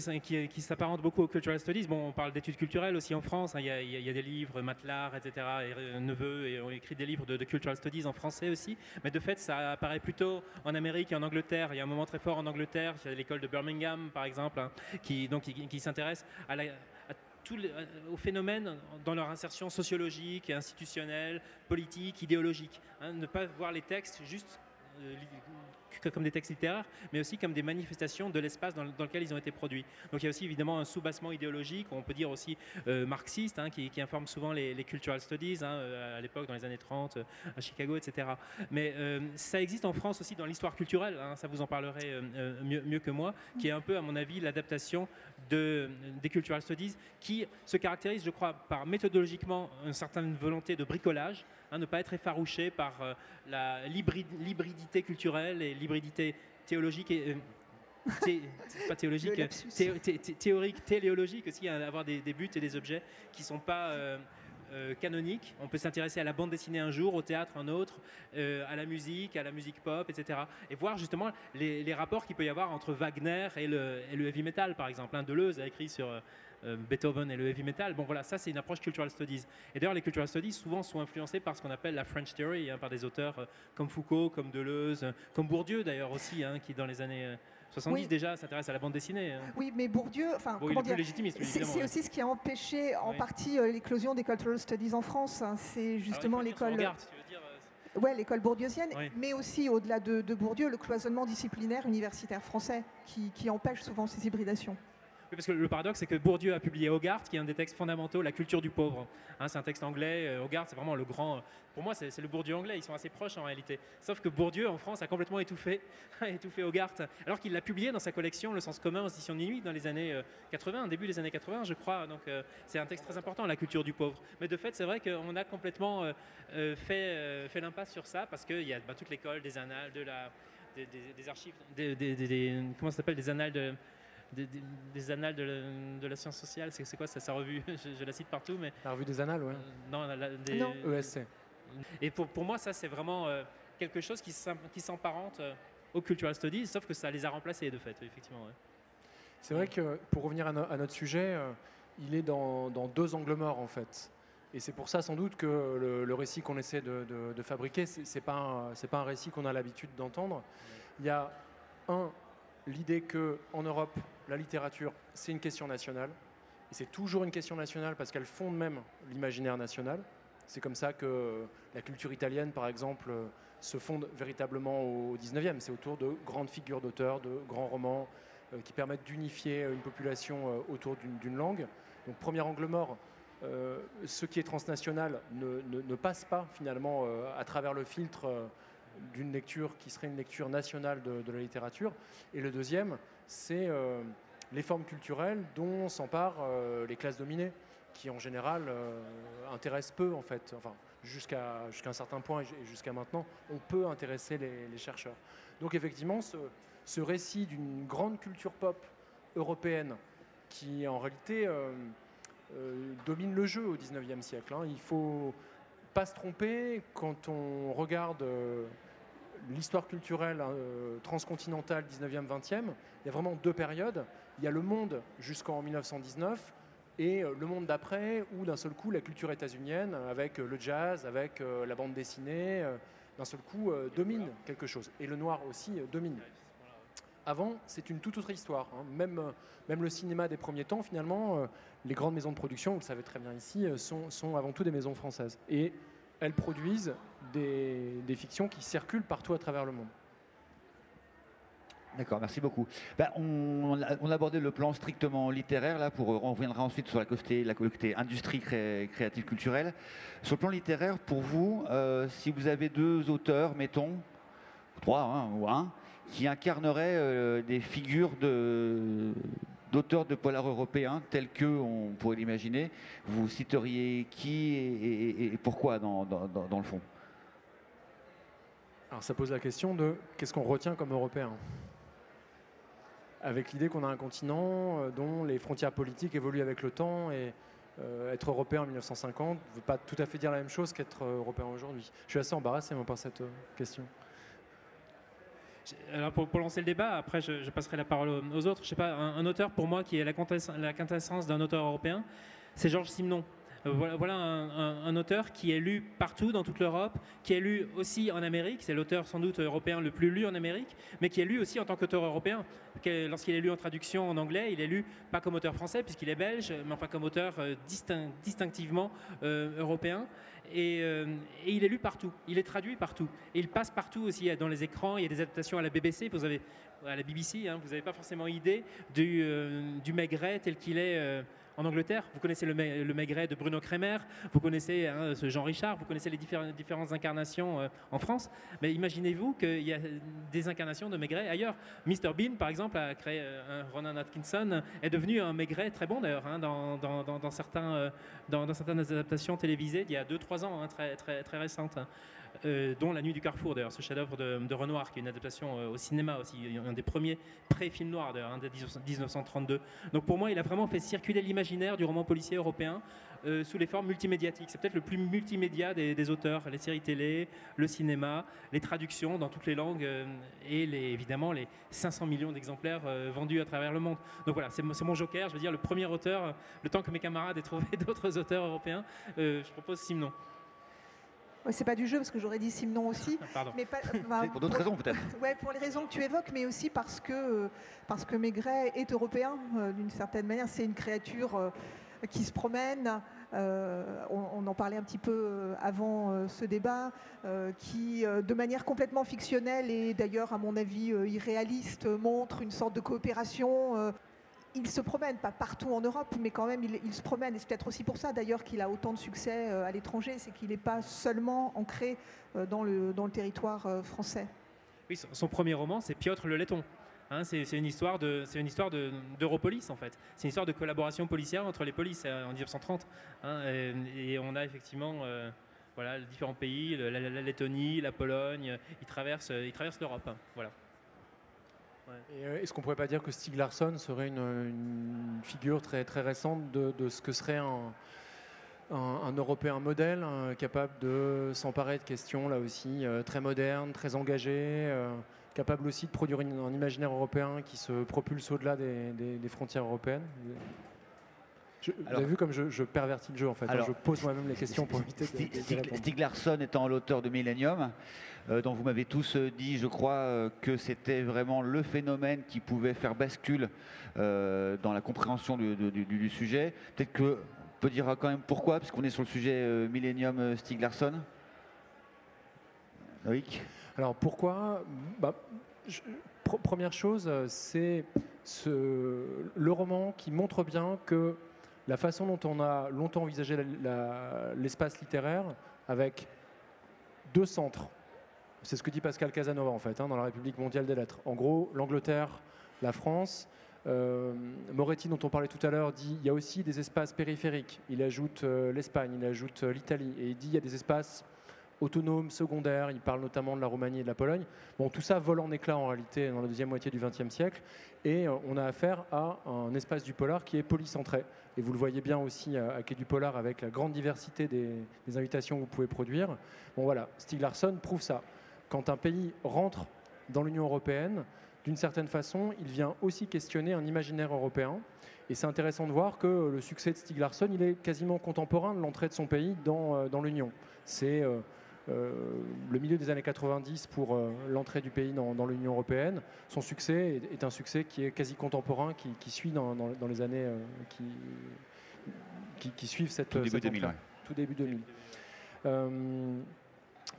s'apparente beaucoup aux cultural studies. Bon, on parle d'études culturelles aussi en France. Hein. Il, y a, des livres, Matelar, etc., et euh, Neveu, et on écrit des livres de, cultural studies en français aussi. Mais de fait, ça apparaît plutôt en Amérique et en Angleterre. Il y a un moment très fort en Angleterre. Il y a l'école de Birmingham, par exemple, hein, qui, qui, s'intéresse à la, aux phénomènes dans leur insertion sociologique, institutionnelle, politique, idéologique. Hein. ne pas voir les textes juste euh, comme des textes littéraires, mais aussi comme des manifestations de l'espace dans, lequel ils ont été produits. Donc il y a aussi évidemment un soubassement idéologique, on peut dire aussi euh, marxiste, hein, qui, informe souvent les, cultural studies, hein, euh, à l'époque dans les années 30, euh, à Chicago, etc. Mais ça existe en France aussi dans l'histoire culturelle, hein, ça vous en parlerait mieux, que moi, qui est un peu à mon avis l'adaptation de, des cultural studies, qui se caractérise, je crois, par méthodologiquement une certaine volonté de bricolage, ne pas être effarouché par l'hybridité culturelle et l'hybridité théologique et euh, <laughs> pas théologique, théorique, téléologique aussi, hein, avoir des, buts et des objets qui ne sont pas euh, canoniques. On peut s'intéresser à la bande dessinée un jour, au théâtre un autre, à la musique, à la musique pop, etc. Et voir justement les, rapports qu'il peut y avoir entre Wagner et le, et le heavy metal, par exemple. Hein, Deleuze a écrit sur euh, Beethoven et le heavy metal. Bon voilà, ça c'est une approche cultural studies. Et d'ailleurs les cultural studies souvent sont influencés par ce qu'on appelle la French Theory, hein, par des auteurs euh, comme Foucault, comme Deleuze, comme Bourdieu d'ailleurs aussi, hein, qui dans les années 70 euh, déjà s'intéresse à la bande dessinée. Hein. Oui, mais Bourdieu, enfin, c'est aussi ce qui a empêché en partie l'éclosion des cultural studies en France. C'est justement l'école. Ouais, l'école bourdieusienne, mais aussi au-delà de, Bourdieu, le cloisonnement disciplinaire universitaire français qui, qui empêche souvent ces hybridations parce que le paradoxe, c'est que Bourdieu a publié Hogarth, qui est un des textes fondamentaux, La culture du pauvre. Hein, c'est un texte anglais. Euh, Hogarth, c'est vraiment le grand. Pour moi, c'est le Bourdieu anglais. Ils sont assez proches en réalité. Sauf que Bourdieu, en France, a complètement étouffé, <laughs> étouffé Hogarth, alors qu'il l'a publié dans sa collection Le sens commun aux éditions Nuit dans les années 80, euh, début des années 80, je crois. Donc, euh, c'est un texte très important, La culture du pauvre. Mais de fait, c'est vrai qu'on a complètement fait, fait l'impasse sur ça, parce qu'il y a bah, toute l'école des annales, de la, des, archives, des, comment ça s'appelle, des annales de des, annales de la, science sociale. C'est quoi ça, sa revue <laughs> je, la cite partout. Mais, la revue des annales, ouais. Euh, non, la, des, ESC. Et pour, pour moi, ça, c'est vraiment euh, quelque chose qui s'emparente euh, aux cultural studies, sauf que ça les a remplacés, de fait, effectivement. C'est vrai que, pour revenir à, notre sujet, il est dans, deux angles morts, en fait. Et c'est pour ça, sans doute, que le, récit qu'on essaie de, de, de fabriquer, c'est pas, pas un récit qu'on a l'habitude d'entendre. Il y a un, l'idée que en Europe, la littérature, c'est une question nationale. Et c'est toujours une question nationale parce qu'elle fonde même l'imaginaire national. C'est comme ça que la culture italienne, par exemple, se fonde véritablement au 19e. C'est autour de grandes figures d'auteurs, de grands romans euh, qui permettent d'unifier une population euh, autour d'une langue. Donc, premier angle mort, euh, ce qui est transnational ne, passe pas finalement à travers le filtre d'une lecture qui serait une lecture nationale de, la littérature. Et le deuxième, c'est euh, les formes culturelles dont s'emparent euh, les classes dominées, qui en général euh, intéressent peu en fait. Enfin, jusqu'à un certain point et jusqu'à maintenant, on peut intéresser les, chercheurs. Donc effectivement, ce, récit d'une grande culture pop européenne qui en réalité domine le jeu au 19e siècle. Hein. Il faut pas se tromper quand on regarde l'histoire culturelle euh, transcontinentale 19e, 20e, il y a vraiment deux périodes. Il y a le monde jusqu'en 1919 et euh, le monde d'après où d'un seul coup la culture états-unienne avec euh, le jazz, avec la bande dessinée, d'un seul coup domine quelque chose. Et le noir aussi domine. Avant, c'est une toute autre histoire. Hein. Même, même le cinéma des premiers temps, finalement, les grandes maisons de production, vous le savez très bien ici, sont avant tout des maisons françaises. Et elles produisent des, fictions qui circulent partout à travers le monde. D'accord, merci beaucoup. Ben, on, a abordé le plan strictement littéraire, là, pour, on reviendra ensuite sur la côté, la côté industrie créative culturelle. Sur le plan littéraire, pour vous, euh, si vous avez deux auteurs, mettons, trois hein, ou un, qui incarneraient euh, des figures d'auteurs de polar européens tels que on pourrait l'imaginer. Vous citeriez qui et, pourquoi dans, le fond? Alors ça pose la question de qu'est-ce qu'on retient comme européen avec l'idée qu'on a un continent euh, dont les frontières politiques évoluent avec le temps et euh, être européen en 1950 ne veut pas tout à fait dire la même chose qu'être euh, européen aujourd'hui. Je suis assez embarrassé par cette question. Alors pour, lancer le débat, après je, passerai la parole aux autres. Je sais pas, un, auteur pour moi qui est la quintessence d'un auteur européen, c'est Georges Simenon. Euh, voilà, un, auteur qui est lu partout dans toute l'Europe, qui est lu aussi en Amérique. C'est l'auteur sans doute européen le plus lu en Amérique, mais qui est lu aussi en tant qu'auteur européen. Lorsqu'il est lu en traduction en anglais, il est lu pas comme auteur français puisqu'il est belge, mais enfin comme auteur euh, distinctivement euh, européen. Et, il est lu partout, il est traduit partout. Et il passe partout aussi dans les écrans, il y a des adaptations à la BBC, vous avez, à la BBC, hein, vous n'avez pas forcément idée du, du Maigret tel qu'il est en Angleterre. Vous connaissez le, Maigret de Bruno Kremer, vous connaissez hein, ce Jean Richard, vous connaissez les différentes incarnations euh, en France. Mais imaginez-vous qu'il y a des incarnations de Maigret ailleurs. Mr Bean, par exemple, a créé euh, Ronan Atkinson, est devenu un Maigret très bon d'ailleurs hein, dans, certains, euh, dans, certaines adaptations télévisées il y a 2-3 ans, hein, très, très, très récentes. Euh, dont La Nuit du Carrefour, d'ailleurs, ce chef-d'œuvre de, Renoir, qui est une adaptation euh, au cinéma aussi, un des premiers pré-films noirs, d'ailleurs, hein, de 1932. Donc pour moi, il a vraiment fait circuler l'imaginaire du roman policier européen euh, sous les formes multimédiatiques. C'est peut-être le plus multimédia des, auteurs, les séries télé, le cinéma, les traductions dans toutes les langues et les, évidemment les 500 millions d'exemplaires vendus à travers le monde. Donc voilà, c'est mon joker, je veux dire, le premier auteur, le temps que mes camarades aient trouvé <laughs> d'autres auteurs européens, je propose Simon c'est pas du jeu parce que j'aurais dit Simon aussi. <laughs> Mais <laughs> pour d'autres raisons peut-être. <laughs> ouais, pour les raisons que tu évoques, mais aussi parce que, euh, parce que Maigret est européen euh, d'une certaine manière. C'est une créature euh, qui se promène. On, en parlait un petit peu avant ce débat, qui de manière complètement fictionnelle et d'ailleurs à mon avis irréaliste montre une sorte de coopération il se promène, pas partout en Europe, mais quand même, il, se promène. Et c'est peut-être aussi pour ça, d'ailleurs, qu'il a autant de succès euh, à l'étranger, c'est qu'il n'est pas seulement ancré euh, dans le, dans le territoire euh, français. Oui, son premier roman, c'est Piotr le Letton. Hein, c'est une histoire de, c'est une histoire d'Europolis en fait. C'est une histoire de collaboration policière entre les polices en 1930. Hein, et, on a effectivement, voilà, différents pays, la, Lettonie, la Pologne. Ils traversent, ils traversent l'Europe. Hein, voilà. Euh, est-ce qu'on pourrait pas dire que Stieg Larsson serait une, figure très, très récente de, ce que serait un, Européen modèle, capable de s'emparer de questions, là aussi, euh, très modernes, très engagées, euh, capable aussi de produire un imaginaire européen qui se propulse au-delà des, frontières européennes? Vous avez vu comme je, pervertis le jeu en fait. Hein, je pose moi-même les questions pour éviter de, Stieg Larsson étant l'auteur de Millennium, euh, dont vous m'avez tous euh, dit, je crois, euh, que c'était vraiment le phénomène qui pouvait faire bascule dans la compréhension du, sujet. Peut-être que peut dire quand même pourquoi, puisqu'on est sur le sujet Millennium Stieg Larsson. Loïc Alors pourquoi bah, Première chose, c'est le roman qui montre bien que la façon dont on a longtemps envisagé l'espace littéraire avec deux centres c'est ce que dit Pascal Casanova en fait, hein, dans la République mondiale des lettres. En gros, l'Angleterre, la France. Euh, Moretti, dont on parlait tout à l'heure, dit il y a aussi des espaces périphériques. Il ajoute euh, l'Espagne, il ajoute euh, l'Italie, et il dit il y a des espaces autonomes, secondaires. Il parle notamment de la Roumanie et de la Pologne. Bon, tout ça vole en éclats en réalité dans la deuxième moitié du XXe siècle, et on a affaire à un espace du polar qui est polycentré. Et vous le voyez bien aussi à, Quai du Polar avec la grande diversité des, invitations que vous pouvez produire. Bon voilà, Stieg Larsson prouve ça quand un pays rentre dans l'Union européenne, d'une certaine façon, il vient aussi questionner un imaginaire européen. Et c'est intéressant de voir que le succès de Stieg Larsson, il est quasiment contemporain de l'entrée de son pays dans, euh, l'Union. C'est euh, euh, le milieu des années 90 pour l'entrée du pays dans, l'Union européenne. Son succès est, un succès qui est quasi contemporain, qui, suit dans, dans, les années qui, qui, suivent cette... Tout début 2000. Tout début 2000.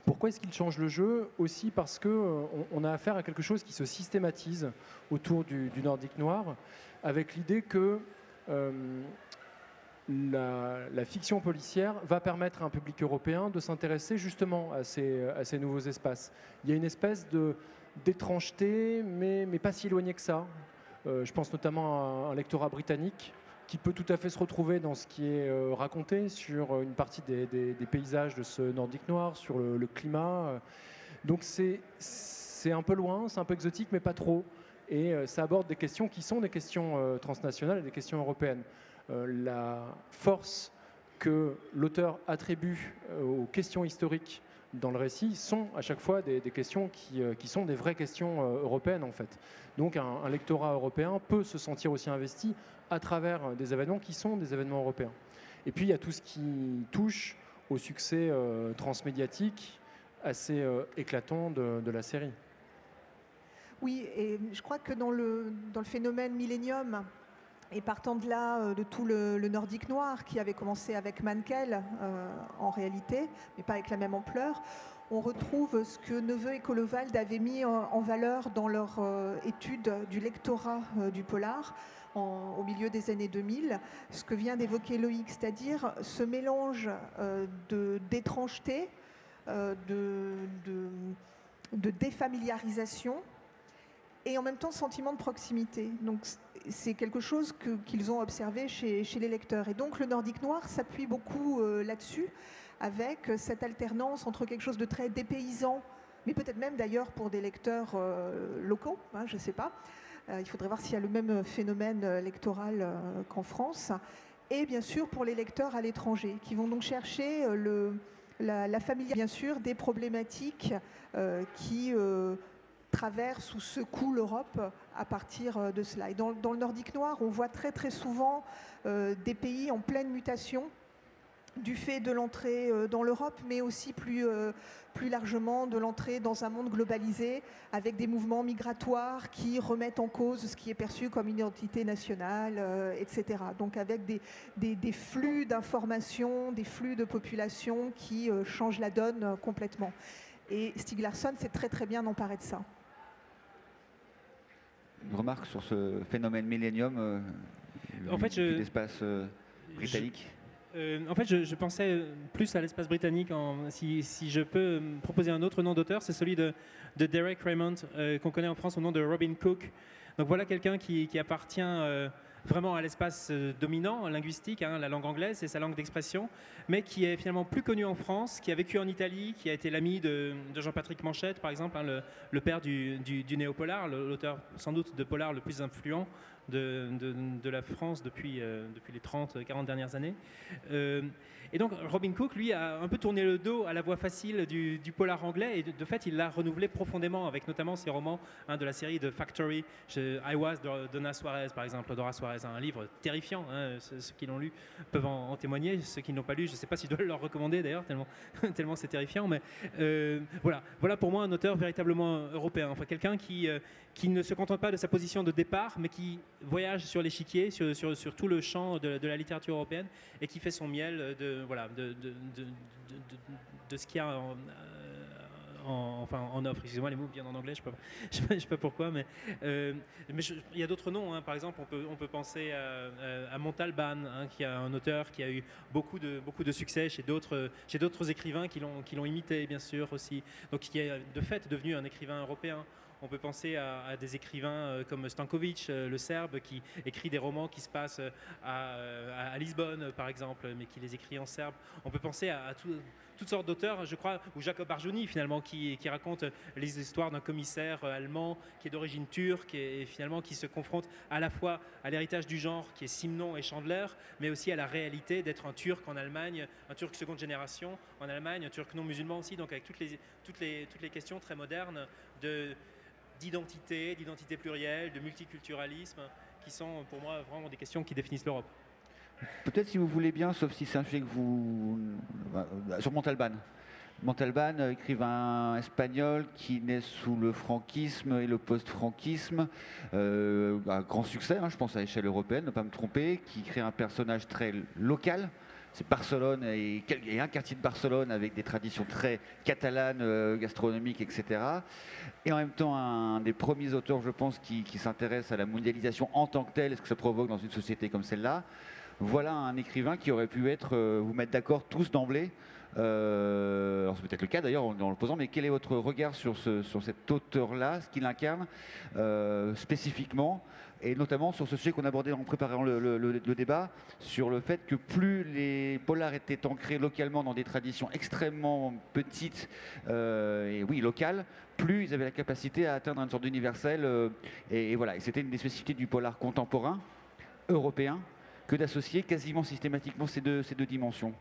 Pourquoi est-ce qu'il change le jeu? Aussi parce qu'on euh, on a affaire à quelque chose qui se systématise autour du, nordique noir, avec l'idée que euh, la, fiction policière va permettre à un public européen de s'intéresser justement à ces, nouveaux espaces. Il y a une espèce d'étrangeté, mais, pas si éloignée que ça. je pense notamment à un lectorat britannique qui peut tout à fait se retrouver dans ce qui est raconté sur une partie des, paysages de ce Nordique noir, sur le, climat. Donc c'est un peu loin, c'est un peu exotique, mais pas trop. Et ça aborde des questions qui sont des questions transnationales et des questions européennes. La force que l'auteur attribue aux questions historiques dans le récit sont à chaque fois des, questions euh, qui, sont des vraies questions euh, européennes en fait. Donc un, lectorat européen peut se sentir aussi investi à travers euh, des événements qui sont des événements européens. Et puis il y a tout ce qui touche au succès transmédiatique assez éclatant de, de, la série. Oui, et je crois que dans le, dans le phénomène Millennium, et partant de là, euh, de tout le, nordique noir qui avait commencé avec Mankel euh, en réalité, mais pas avec la même ampleur, on retrouve ce que Neveu et Kolovald avaient mis en, valeur dans leur euh, étude du lectorat du polar au milieu des années 2000, ce que vient d'évoquer Loïc, c'est-à-dire ce mélange d'étrangeté, de, de, de défamiliarisation et en même temps sentiment de proximité. Donc c'est quelque chose qu'ils ont observé chez, les lecteurs. Et donc le nordique noir s'appuie beaucoup euh, là-dessus, avec cette alternance entre quelque chose de très dépaysant, mais peut-être même d'ailleurs pour des lecteurs euh, locaux, hein, je ne sais pas. Euh, il faudrait voir s'il y a le même phénomène lectoral qu'en France. Et bien sûr pour les lecteurs à l'étranger, qui vont donc chercher la, la famille, bien sûr, des problématiques qui traverse ou secoue l'Europe à partir euh, de cela. Et dans, le nordique noir, on voit très très souvent euh, des pays en pleine mutation du fait de l'entrée euh, dans l'Europe, mais aussi plus, plus largement de l'entrée dans un monde globalisé, avec des mouvements migratoires qui remettent en cause ce qui est perçu comme une identité nationale, etc. Donc avec des, des, flux d'informations, des flux de population qui changent la donne complètement. Et Stieg Larsson s'est très très bien emparé de ça une remarque sur ce phénomène millénium euh, en fait, l'espace euh, britannique euh, en fait, je, pensais plus à l'espace britannique. si, je peux proposer un autre nom d'auteur, c'est celui de, Derek Raymond, qu'on connaît en France au nom de Robin Cook. Donc voilà quelqu'un qui, qui, appartient vraiment à l'espace euh, dominant linguistique, hein, la langue anglaise, c'est sa langue d'expression, mais qui est finalement plus connu en France, qui a vécu en Italie, qui a été l'ami de, Jean-Patrick Manchette, par exemple, hein, le, père du, du néo-polar, l'auteur sans doute de polar le plus influent de, la France depuis, euh, depuis les 30-40 dernières années. Euh, et donc Robin Cook, lui, a un peu tourné le dos à la voix facile du, polar anglais et de, fait, il l'a renouvelé profondément avec notamment ses romans hein, de la série de Factory, I Was de Donna Suarez, par exemple, Dora Suarez, un livre terrifiant. Hein, ceux, qui l'ont lu peuvent en, témoigner. Ceux qui n'ont pas lu, je ne sais pas si je dois leur recommander d'ailleurs, tellement, <laughs> tellement c'est terrifiant. Mais euh, voilà, voilà pour moi un auteur véritablement européen, enfin quelqu'un qui, euh, qui ne se contente pas de sa position de départ, mais qui voyage sur l'échiquier, sur, sur, tout le champ de, la littérature européenne et qui fait son miel de, voilà, de, de, de ce qu'il y a en, euh, en, enfin, en offre. Excusez-moi, les mots viennent en anglais, je ne <laughs> sais, pas pourquoi, mais, euh, il y a d'autres noms. Hein. Par exemple, on peut, on peut penser à, Montalban, hein, qui est un auteur qui a eu beaucoup de, beaucoup de succès chez d'autres, chez d'autres écrivains qui l'ont, qui l'ont imité, bien sûr, aussi. Donc, qui est de fait devenu un écrivain européen. On peut penser à, des écrivains euh, comme Stankovic, euh, le Serbe, qui écrit des romans qui se passent euh, à, Lisbonne, par exemple, mais qui les écrit en serbe. On peut penser à, toutes sortes d'auteurs, je crois, ou Jacob Arjoni finalement, qui, raconte les histoires d'un commissaire allemand qui est d'origine turque et, finalement qui se confronte à la fois à l'héritage du genre qui est Simon et Chandler, mais aussi à la réalité d'être un turc en Allemagne, un turc seconde génération en Allemagne, un turc non musulman aussi, donc avec toutes les, toutes les, toutes les questions très modernes de d'identité, d'identité plurielle, de multiculturalisme, qui sont pour moi vraiment des questions qui définissent l'Europe. Peut-être si vous voulez bien, sauf si c'est un sujet que vous... Euh, sur Montalban. Montalban, euh, écrivain espagnol qui naît sous le franquisme et le post-franquisme, euh, un grand succès, hein, je pense à l'échelle européenne, ne pas me tromper, qui crée un personnage très local, c'est Barcelone et, un quartier de Barcelone avec des traditions très catalanes, euh, gastronomiques, etc. Et en même temps, un des premiers auteurs, je pense, qui, s'intéresse à la mondialisation en tant que telle, et ce que ça provoque dans une société comme celle-là. Voilà un écrivain qui aurait pu être, euh, vous mettre d'accord tous d'emblée Euh, alors c'est peut-être le cas d'ailleurs en, le posant, mais quel est votre regard sur, sur cet auteur-là, ce qu'il incarne spécifiquement? Et notamment sur ce sujet qu'on abordait en préparant le, débat, sur le fait que plus les polars étaient ancrés localement dans des traditions extrêmement petites euh, et oui locales, plus ils avaient la capacité à atteindre une sorte d'universel. et, et, voilà, et c'était une des spécificités du polar contemporain européen que d'associer quasiment systématiquement ces deux, dimensions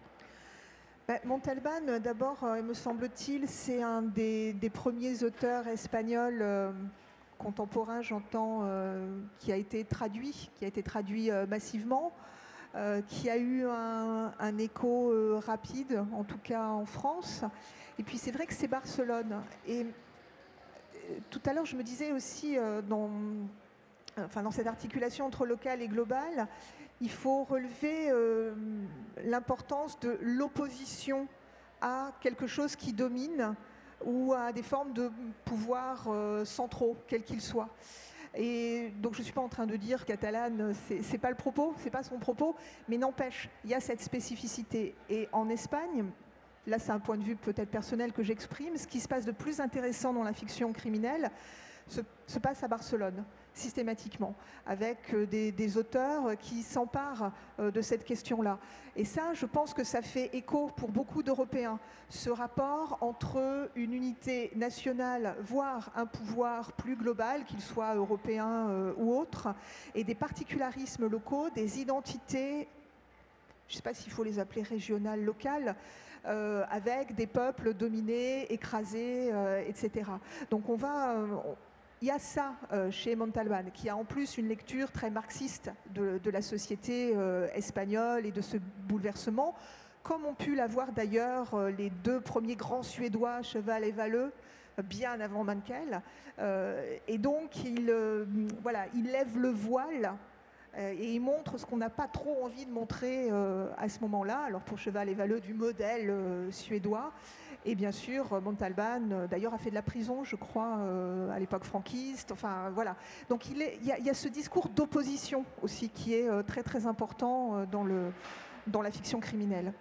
ben, Montalban, d'abord, euh, me semble-t-il, c'est un des, premiers auteurs espagnols euh, contemporains, j'entends, euh, qui a été traduit, qui a été traduit massivement, qui a eu un, écho rapide, en tout cas en France. Et puis c'est vrai que c'est Barcelone. Et tout à l'heure, je me disais aussi dans, enfin, dans cette articulation entre local et global, il faut relever euh, l'importance de l'opposition à quelque chose qui domine ou à des formes de pouvoir euh, centraux, quels qu'ils soient. Et donc je ne suis pas en train de dire Catalane, ce n'est pas le propos, c'est pas son propos, mais n'empêche, il y a cette spécificité. Et en Espagne, là c'est un point de vue peut-être personnel que j'exprime, ce qui se passe de plus intéressant dans la fiction criminelle se passe à Barcelone systématiquement, avec euh, des, auteurs qui s'emparent euh, de cette question-là. Et ça, je pense que ça fait écho pour beaucoup d'Européens, ce rapport entre une unité nationale, voire un pouvoir plus global, qu'il soit européen euh, ou autre, et des particularismes locaux, des identités, je ne sais pas s'il faut les appeler régionales, locales, avec des peuples dominés, écrasés, etc. Donc on va, il y a ça euh, chez Montalban, qui a en plus une lecture très marxiste de, la société euh, espagnole et de ce bouleversement, comme ont pu l'avoir d'ailleurs euh, les deux premiers grands Suédois, Cheval et Valleux, bien avant Mankel. et donc, il, voilà, il lève le voile et il montre ce qu'on n'a pas trop envie de montrer à ce moment-là. Alors pour Cheval et Valleux, du modèle suédois. Et bien sûr, Montalban, euh, d'ailleurs, a fait de la prison, je crois, euh, à l'époque franquiste. Enfin, voilà. Donc il, y, a, ce discours d'opposition aussi qui est euh, très très important dans la fiction criminelle.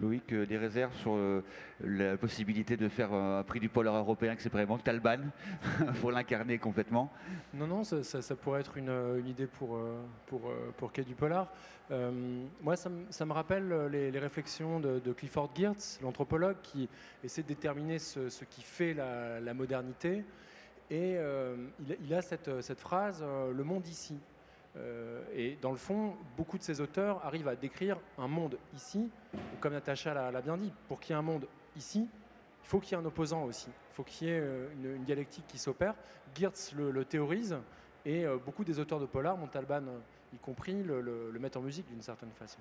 Loïc, des réserves sur la possibilité de faire un prix du polar européen que c'est vraiment Talban pour <laughs> l'incarner complètement Non, non, ça, pourrait être une, idée pour, pour, pour Quai du Polar. Euh, moi, ça, me rappelle euh, les, réflexions de, Clifford Geertz, l'anthropologue, qui essaie de déterminer ce, qui fait la, modernité. Et euh, il, a cette, cette phrase Le monde ici. Et dans le fond, beaucoup de ces auteurs arrivent à décrire un monde ici. comme Natacha l'a bien dit, pour qu'il y ait un monde ici, il faut qu'il y ait un opposant aussi. Il faut qu'il y ait une, dialectique qui s'opère. Geertz le, théorise. Et beaucoup des auteurs de polar, Montalban y compris le, mettre en musique d'une certaine façon.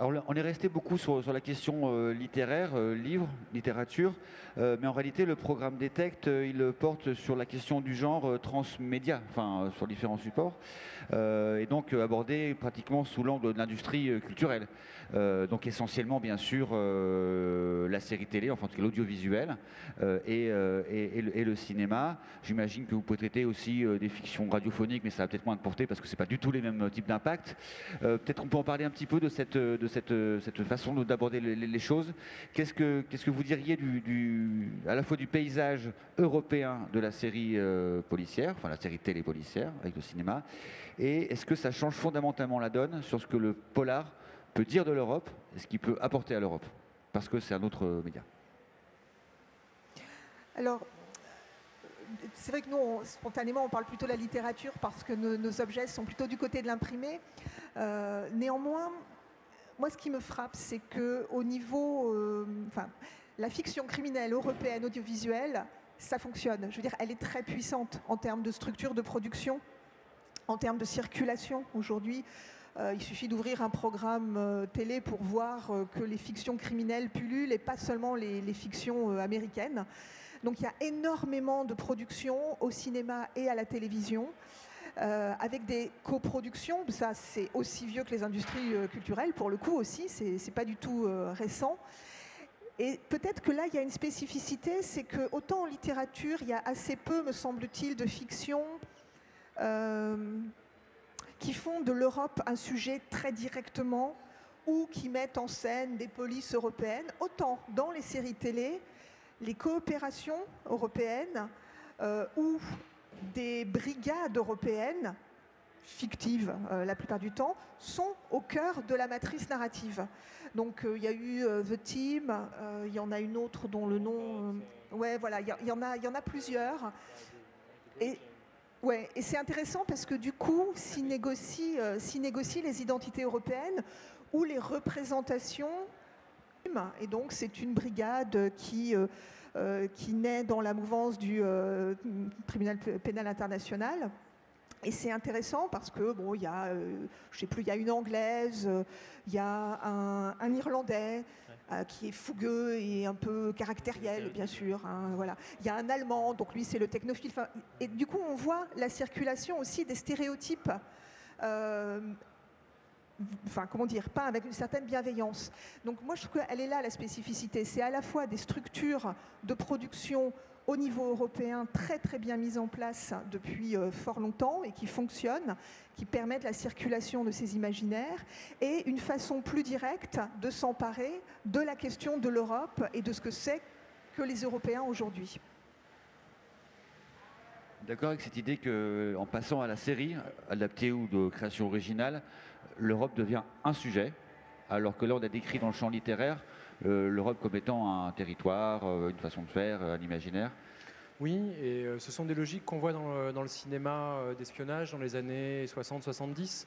On est resté beaucoup sur, la question euh, littéraire, euh, livre, littérature, euh, mais en réalité, le programme Detect, il porte sur la question du genre transmédia, enfin, sur différents supports, et donc abordé pratiquement sous l'angle de l'industrie culturelle. donc, essentiellement, bien sûr, la série télé, enfin, l'audiovisuel, et, et, et, le, cinéma. J'imagine que vous pouvez traiter aussi des fictions radiophoniques, mais ça va peut-être moins de portée parce que c'est pas du tout les mêmes types d'impact. peut-être on peut en parler un petit peu de cette de, cette, cette, façon d'aborder les, choses. Qu'est-ce que, vous diriez à la fois du paysage européen de la série euh, policière, enfin la série télé policière avec le cinéma, et est-ce que ça change fondamentalement la donne sur ce que le polar peut dire de l'Europe et ce qu'il peut apporter à l'Europe? Parce que c'est un autre média. Alors, c'est vrai que nous, spontanément, on parle plutôt de la littérature parce que nos, objets sont plutôt du côté de l'imprimé. Euh, néanmoins, moi, ce qui me frappe, c'est que au niveau, euh, enfin, la fiction criminelle européenne audiovisuelle, ça fonctionne. Je veux dire, elle est très puissante en termes de structure de production, en termes de circulation. Aujourd'hui, euh, il suffit d'ouvrir un programme euh, télé pour voir que les fictions criminelles pullulent et pas seulement les, les fictions américaines. Donc il y a énormément de productions au cinéma et à la télévision. Euh, avec des coproductions. Ça, c'est aussi vieux que les industries euh, culturelles, pour le coup aussi, c'est pas du tout euh, récent. Et peut-être que là, il y a une spécificité, c'est que autant en littérature, il y a assez peu, me semble-t-il, de fiction qui font de l'Europe un sujet très directement, ou qui mettent en scène des polices européennes, autant dans les séries télé, les coopérations européennes ou des brigades européennes fictives euh, la plupart du temps, sont au cœur de la matrice narrative. Donc il y a eu The Team, il y en a une autre dont le nom... ouais, voilà, il y, en a, plusieurs. Et, ouais, et c'est intéressant parce que du coup, s'y négocient, négocient les identités européennes ou les représentations. Et donc, c'est une brigade qui, euh, euh, qui naît dans la mouvance du euh, tribunal pénal international. Et c'est intéressant parce que bon, il y a, je sais plus, il y a une anglaise, il y a un, irlandais qui est fougueux et un peu caractériel, bien sûr. Hein, voilà. Il y a un allemand, donc lui c'est le technophile. et du coup, on voit la circulation aussi des stéréotypes enfin comment dire, pas avec une certaine bienveillance. Donc moi je trouve qu'elle est là la spécificité. C'est à la fois des structures de production au niveau européen très très bien mises en place depuis euh, fort longtemps et qui fonctionnent, qui permettent la circulation de ces imaginaires et une façon plus directe de s'emparer de la question de l'Europe et de ce que c'est que les Européens aujourd'hui. D'accord avec cette idée qu'en passant à la série, adaptée ou de création originale, l'Europe devient un sujet, alors que là, on a décrit dans le champ littéraire euh, l'Europe comme étant un territoire, euh, une façon de faire, un imaginaire. Oui, et euh, ce sont des logiques qu'on voit dans le, cinéma d'espionnage dans les années 60-70.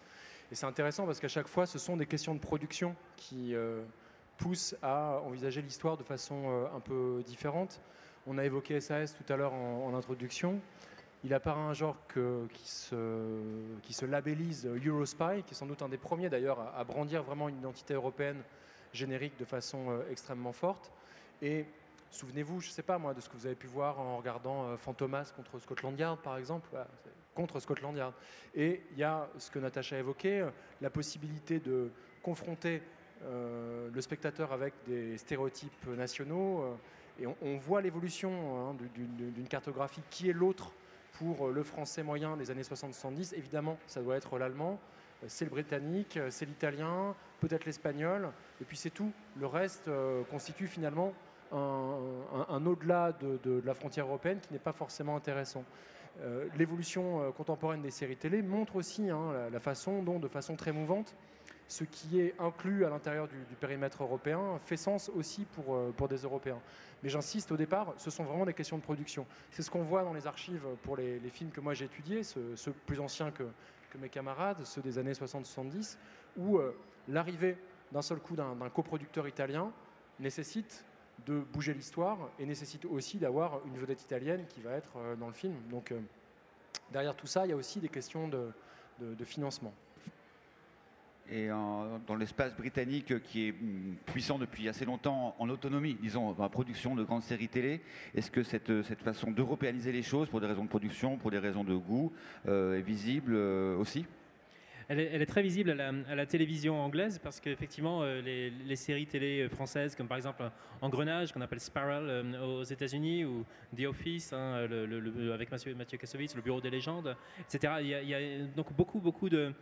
Et c'est intéressant parce qu'à chaque fois, ce sont des questions de production qui poussent à envisager l'histoire de façon un peu différente. On a évoqué SAS tout à l'heure en introduction il apparaît un genre qui, se, labellise Eurospy, qui est sans doute un des premiers d'ailleurs à, brandir vraiment une identité européenne générique de façon euh, extrêmement forte. Et souvenez-vous, je ne sais pas moi, de ce que vous avez pu voir en regardant euh, Fantomas contre Scotland Yard par exemple, contre Scotland Yard. Et il y a ce que Natacha a évoqué, euh, la possibilité de confronter le spectateur avec des stéréotypes nationaux. et on, voit l'évolution hein, d'une cartographie qui est l'autre pour euh, le français moyen des années 60-70, évidemment, ça doit être l'allemand, euh, c'est le britannique, euh, c'est l'italien, peut-être l'espagnol, et puis c'est tout. Le reste constitue finalement un, au-delà de, la frontière européenne qui n'est pas forcément intéressant. L'évolution contemporaine des séries télé montre aussi hein, la, façon dont, de façon très mouvante, ce qui est inclus à l'intérieur du, périmètre européen fait sens aussi pour, euh, pour des Européens. Mais j'insiste, au départ, ce sont vraiment des questions de production. C'est ce qu'on voit dans les archives pour les, films que moi j'ai étudiés, ceux, plus anciens que, mes camarades, ceux des années 60-70, où euh, l'arrivée d'un seul coup d'un coproducteur italien nécessite de bouger l'histoire et nécessite aussi d'avoir une vedette italienne qui va être euh, dans le film. Donc derrière tout ça, il y a aussi des questions de financement et dans l'espace britannique qui est mm, puissant depuis assez longtemps en autonomie, disons, dans la production de grandes séries télé, est-ce que cette, cette façon d'européaniser les choses pour des raisons de production, pour des raisons de goût, euh, est visible euh, aussi? Elle est, très visible à la, télévision anglaise parce qu'effectivement, euh, les, séries télé françaises, comme par exemple Engrenage, qu'on appelle Spiral euh, aux États-Unis, ou The Office, hein, avec Mathieu, Mathieu Kassovitz, le Bureau des légendes, etc. Il y a, donc beaucoup, beaucoup de,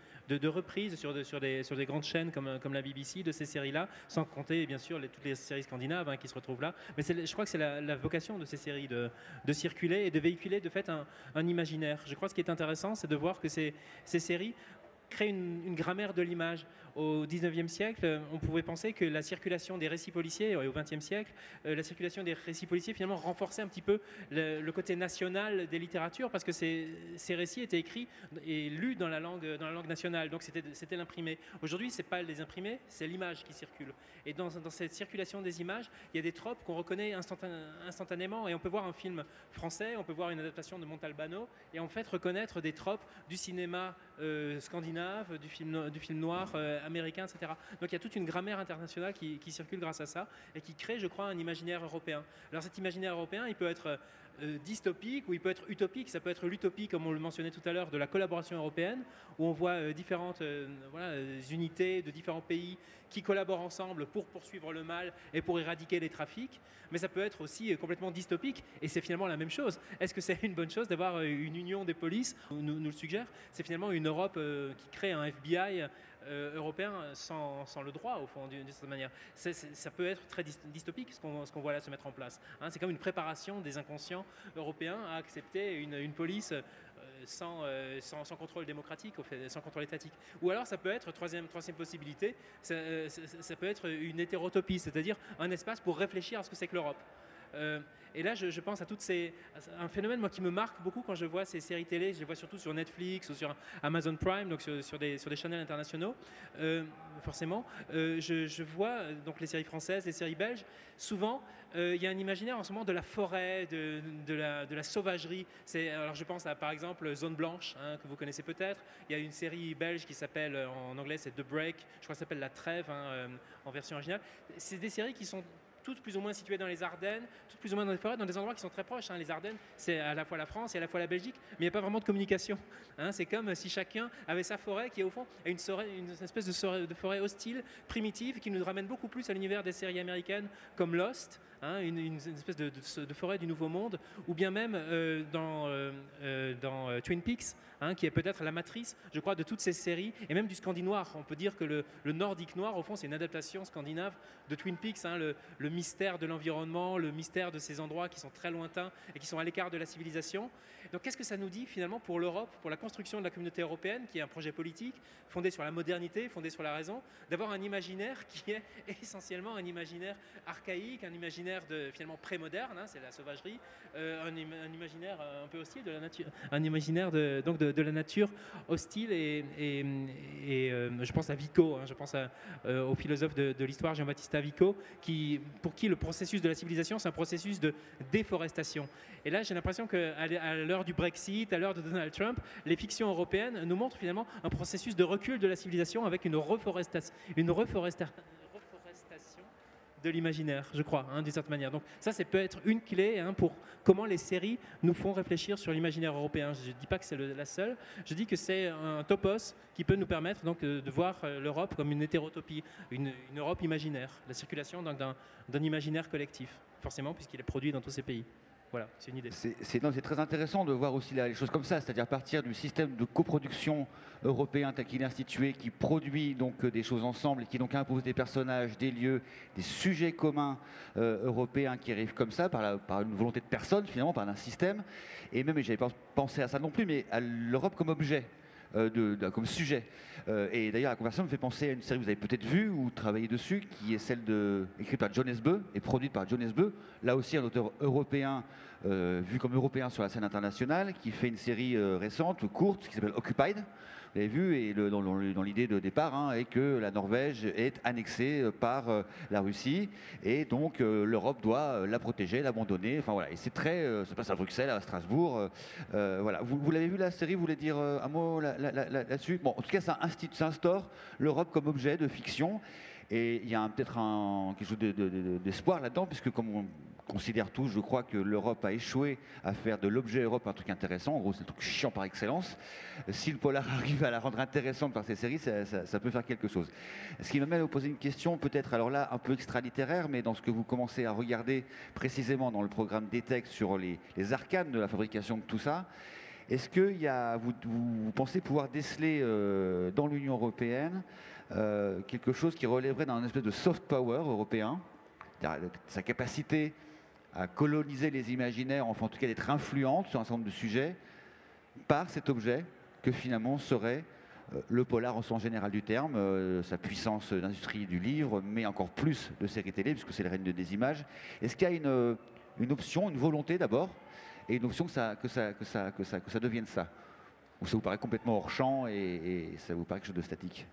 reprises sur, des, grandes chaînes comme, la BBC de ces séries-là, sans compter bien sûr toutes les séries scandinaves hein, qui se retrouvent là. Mais je crois que c'est la, vocation de ces séries de, circuler et de véhiculer de fait un, imaginaire. Je crois que ce qui est intéressant, c'est de voir que ces séries créer une, grammaire de l'image. Au 19e siècle, on pouvait penser que la circulation des récits policiers, et au 20e siècle, euh, la circulation des récits policiers finalement renforçait un petit peu le, côté national des littératures parce que ces, récits étaient écrits et lus dans la langue, dans la langue nationale. Donc c'était l'imprimé. Aujourd'hui, c'est pas les imprimés, c'est l'image qui circule. Et dans, cette circulation des images, il y a des tropes qu'on reconnaît instantanément. Et on peut voir un film français, on peut voir une adaptation de Montalbano, et en fait reconnaître des tropes du cinéma euh, scandinave, du film, du film noir euh, américain, etc. Donc il y a toute une grammaire internationale qui, circule grâce à ça et qui crée, je crois, un imaginaire européen. Alors cet imaginaire européen, il peut être euh, dystopique ou il peut être utopique. Ça peut être l'utopie, comme on le mentionnait tout à l'heure, de la collaboration européenne, où on voit différentes voilà, unités de différents pays qui collaborent ensemble pour poursuivre le mal et pour éradiquer les trafics. Mais ça peut être aussi complètement dystopique et c'est finalement la même chose. Est-ce que c'est <laughs> une bonne chose d'avoir une union des polices nous, nous le suggère. C'est finalement une Europe euh, qui crée un FBI européen sans, le droit, au fond, d'une certaine manière. ça peut être très dystopique ce qu'on voit là se mettre en place. Hein. c'est comme une préparation des inconscients européens à accepter une, police sans, sans, contrôle démocratique, sans contrôle étatique. Ou alors ça peut être, troisième, troisième possibilité, ça, ça peut être une hétérotopie, c'est-à-dire un espace pour réfléchir à ce que c'est que l'Europe. Euh, et là, je, pense à toutes. Un phénomène moi, qui me marque beaucoup quand je vois ces séries télé, je les vois surtout sur Netflix ou sur Amazon Prime, donc sur, des, sur des channels internationaux, euh, forcément. Euh, je, vois donc les séries françaises, les séries belges. Souvent, il y a un imaginaire en ce moment de la forêt, de, de la, sauvagerie. Alors, je pense à par exemple Zone Blanche, hein, que vous connaissez peut-être. Il y a une série belge qui s'appelle, en anglais, c'est The Break, je crois que ça s'appelle La Trêve hein, en version originale. C'est des séries qui sont toutes plus ou moins situées dans les Ardennes, toutes plus ou moins dans les forêts, dans des endroits qui sont très proches. Hein. Les Ardennes, c'est à la fois la France et à la fois la Belgique, mais il n'y a pas vraiment de communication. Hein. C'est comme si chacun avait sa forêt qui au fond une, une espèce de forêt hostile, primitive, qui nous ramène beaucoup plus à l'univers des séries américaines comme Lost, Hein, une, espèce de, forêt du Nouveau Monde, ou bien même euh, dans, euh, euh, Twin Peaks, hein, qui est peut-être la matrice, je crois, de toutes ces séries, et même du Scandinoir. On peut dire que le, nordique noir, au fond, c'est une adaptation scandinave de Twin Peaks, hein, le, le, mystère de l'environnement, le mystère de ces endroits qui sont très lointains et qui sont à l'écart de la civilisation. Donc qu'est-ce que ça nous dit finalement pour l'Europe, pour la construction de la communauté européenne, qui est un projet politique fondé sur la modernité, fondé sur la raison, d'avoir un imaginaire qui est <laughs> essentiellement un imaginaire archaïque, un imaginaire de, finalement pré-moderne, hein, c'est la sauvagerie, euh, un, imaginaire un peu hostile de la nature, un imaginaire de, donc de, la nature hostile et, euh, je pense à Vico, hein, je pense euh, au philosophe de, l'histoire Jean-Baptiste Vico, qui, pour qui le processus de la civilisation c'est un processus de déforestation. Et là j'ai l'impression qu'à l'heure du Brexit, à l'heure de Donald Trump, les fictions européennes nous montrent finalement un processus de recul de la civilisation avec une reforestation de l'imaginaire, je crois, hein, d'une certaine manière. Donc ça, c'est peut-être une clé hein, pour comment les séries nous font réfléchir sur l'imaginaire européen. Je ne dis pas que c'est la seule, je dis que c'est un topos qui peut nous permettre donc euh, de voir euh, l'Europe comme une hétérotopie, une, une Europe imaginaire, la circulation d'un imaginaire collectif, forcément, puisqu'il est produit dans tous ces pays. C'est très intéressant de voir aussi les choses comme ça, c'est-à-dire partir du système de coproduction européen tel qu'il est institué, qui produit donc euh, des choses ensemble et qui donc impose des personnages, des lieux, des sujets communs euh, européens qui arrivent comme ça par, une volonté de personne finalement, par un système. Et même, j'avais pas pensé à ça non plus, mais à l'Europe comme objet. Euh, comme sujet. et d'ailleurs, la conversation me fait penser à une série que vous avez peut-être vue ou travaillé dessus, qui est celle de, écrite par John Esbeu et produite par John Esbeu. Là aussi, un auteur européen, vu comme européen sur la scène internationale, qui fait une série récente, courte, qui s'appelle Occupied, vous avez vu, et dans, l'idée de départ, hein, est que la Norvège est annexée euh, par euh, la Russie, et donc euh, l'Europe doit la protéger, l'abandonner. Enfin voilà, et c'est très, ça passe à Bruxelles, à Strasbourg. voilà, vous, l'avez vu la série, vous voulez dire un mot là-dessus? Bon, en tout cas, ça, instaure l'Europe comme objet de fiction. Et il y a peut-être quelque chose d'espoir là-dedans, puisque comme on considère tous, je crois que l'Europe a échoué à faire de l'objet Europe un truc intéressant. En gros, c'est un truc chiant par excellence. Si le polar <laughs> arrive à la rendre intéressante par ces séries, ça, peut faire quelque chose. Ce qui m'amène à vous poser une question, peut-être alors là un peu extra-littéraire, mais dans ce que vous commencez à regarder précisément dans le programme des textes sur les, arcanes de la fabrication de tout ça. Est-ce que y a, vous, vous, pensez pouvoir déceler euh, dans l'Union européenne euh, quelque chose qui relèverait d'un espèce de soft power européen, sa capacité à coloniser les imaginaires, enfin en tout cas d'être influente sur un certain nombre de sujets, par cet objet que finalement serait euh, le polar au sens général du terme, euh, sa puissance d'industrie du livre, mais encore plus de séries télé, puisque c'est le règne des images. Est-ce qu'il y a une, une, option, une volonté d'abord, et une option que ça, que ça, que ça, que ça, que ça devienne ça? Ou ça vous paraît complètement hors champ et ça vous paraît quelque chose de statique?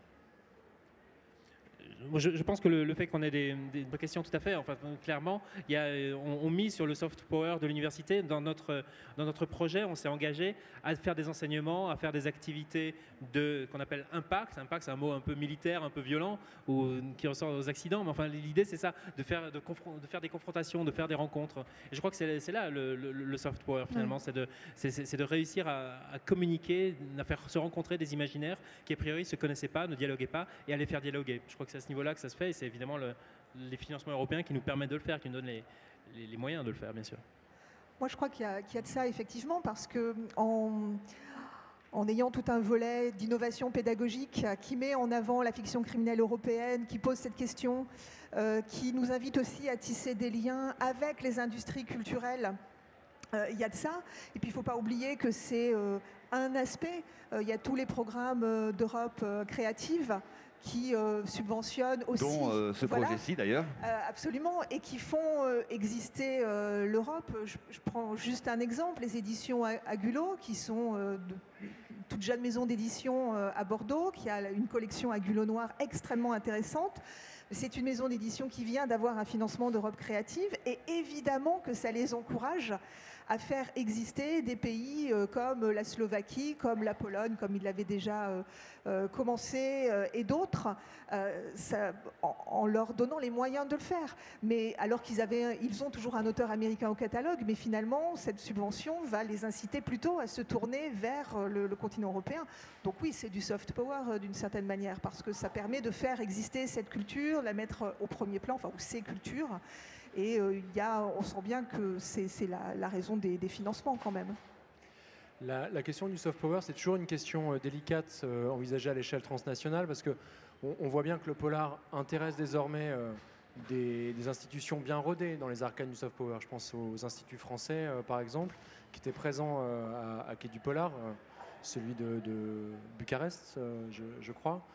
Je, pense que le, fait qu'on ait des, questions tout à fait, enfin, clairement, y a, on, on, mise sur le soft power de l'université. Dans notre, dans notre projet, on s'est engagé à faire des enseignements, à faire des activités de, qu'on appelle impact. Impact, c'est un mot un peu militaire, un peu violent, ou, qui ressort aux accidents. Mais enfin, l'idée, c'est ça, de faire, de, de, faire des confrontations, de faire des rencontres. Et je crois que c'est, là le, soft power, finalement. C'est, de, c'est, de réussir à, à, communiquer, à faire se rencontrer des imaginaires qui, a priori, ne se connaissaient pas, ne dialoguaient pas, et à les faire dialoguer. Je crois que c'est à ce niveau-là que ça se fait, et c'est évidemment les financements européens qui nous permettent de le faire, qui nous donnent les, moyens de le faire, bien sûr. Moi, je crois qu'il y, a de ça, effectivement, parce que en, en ayant tout un volet d'innovation pédagogique qui met en avant la fiction criminelle européenne, qui pose cette question, qui nous invite aussi à tisser des liens avec les industries culturelles. Il y a de ça. Et puis il ne faut pas oublier que c'est un aspect. Il y a tous les programmes d'Europe créative qui euh, subventionnent aussi. Dont euh, ce projet-ci d'ailleurs. Euh, absolument, et qui font exister l'Europe. Je, prends juste un exemple, les éditions Agulot, qui sont de, toute jeune maison d'édition à Bordeaux, qui a une collection Agulot Noir extrêmement intéressante. C'est une maison d'édition qui vient d'avoir un financement d'Europe créative, et évidemment que ça les encourage à faire exister des pays euh, comme la Slovaquie, comme la Pologne, comme il l'avait déjà euh, euh, commencé, et d'autres, en, leur donnant les moyens de le faire. Mais alors qu'ils avaient, ils ont toujours un auteur américain au catalogue, mais finalement, cette subvention va les inciter plutôt à se tourner vers le, continent européen. Donc oui, c'est du soft power d'une certaine manière, parce que ça permet de faire exister cette culture, la mettre au premier plan, enfin, ou ces cultures. Et euh, il y a, on sent bien que c'est la, raison des, financements quand même. La, question du soft power, c'est toujours une question euh, délicate euh, envisagée à l'échelle transnationale parce que on, voit bien que le polar intéresse désormais des, institutions bien rodées dans les arcanes du soft power. Je pense aux instituts français, par exemple, qui étaient présents à, Quai du Polar, celui de, Bucarest, je, crois.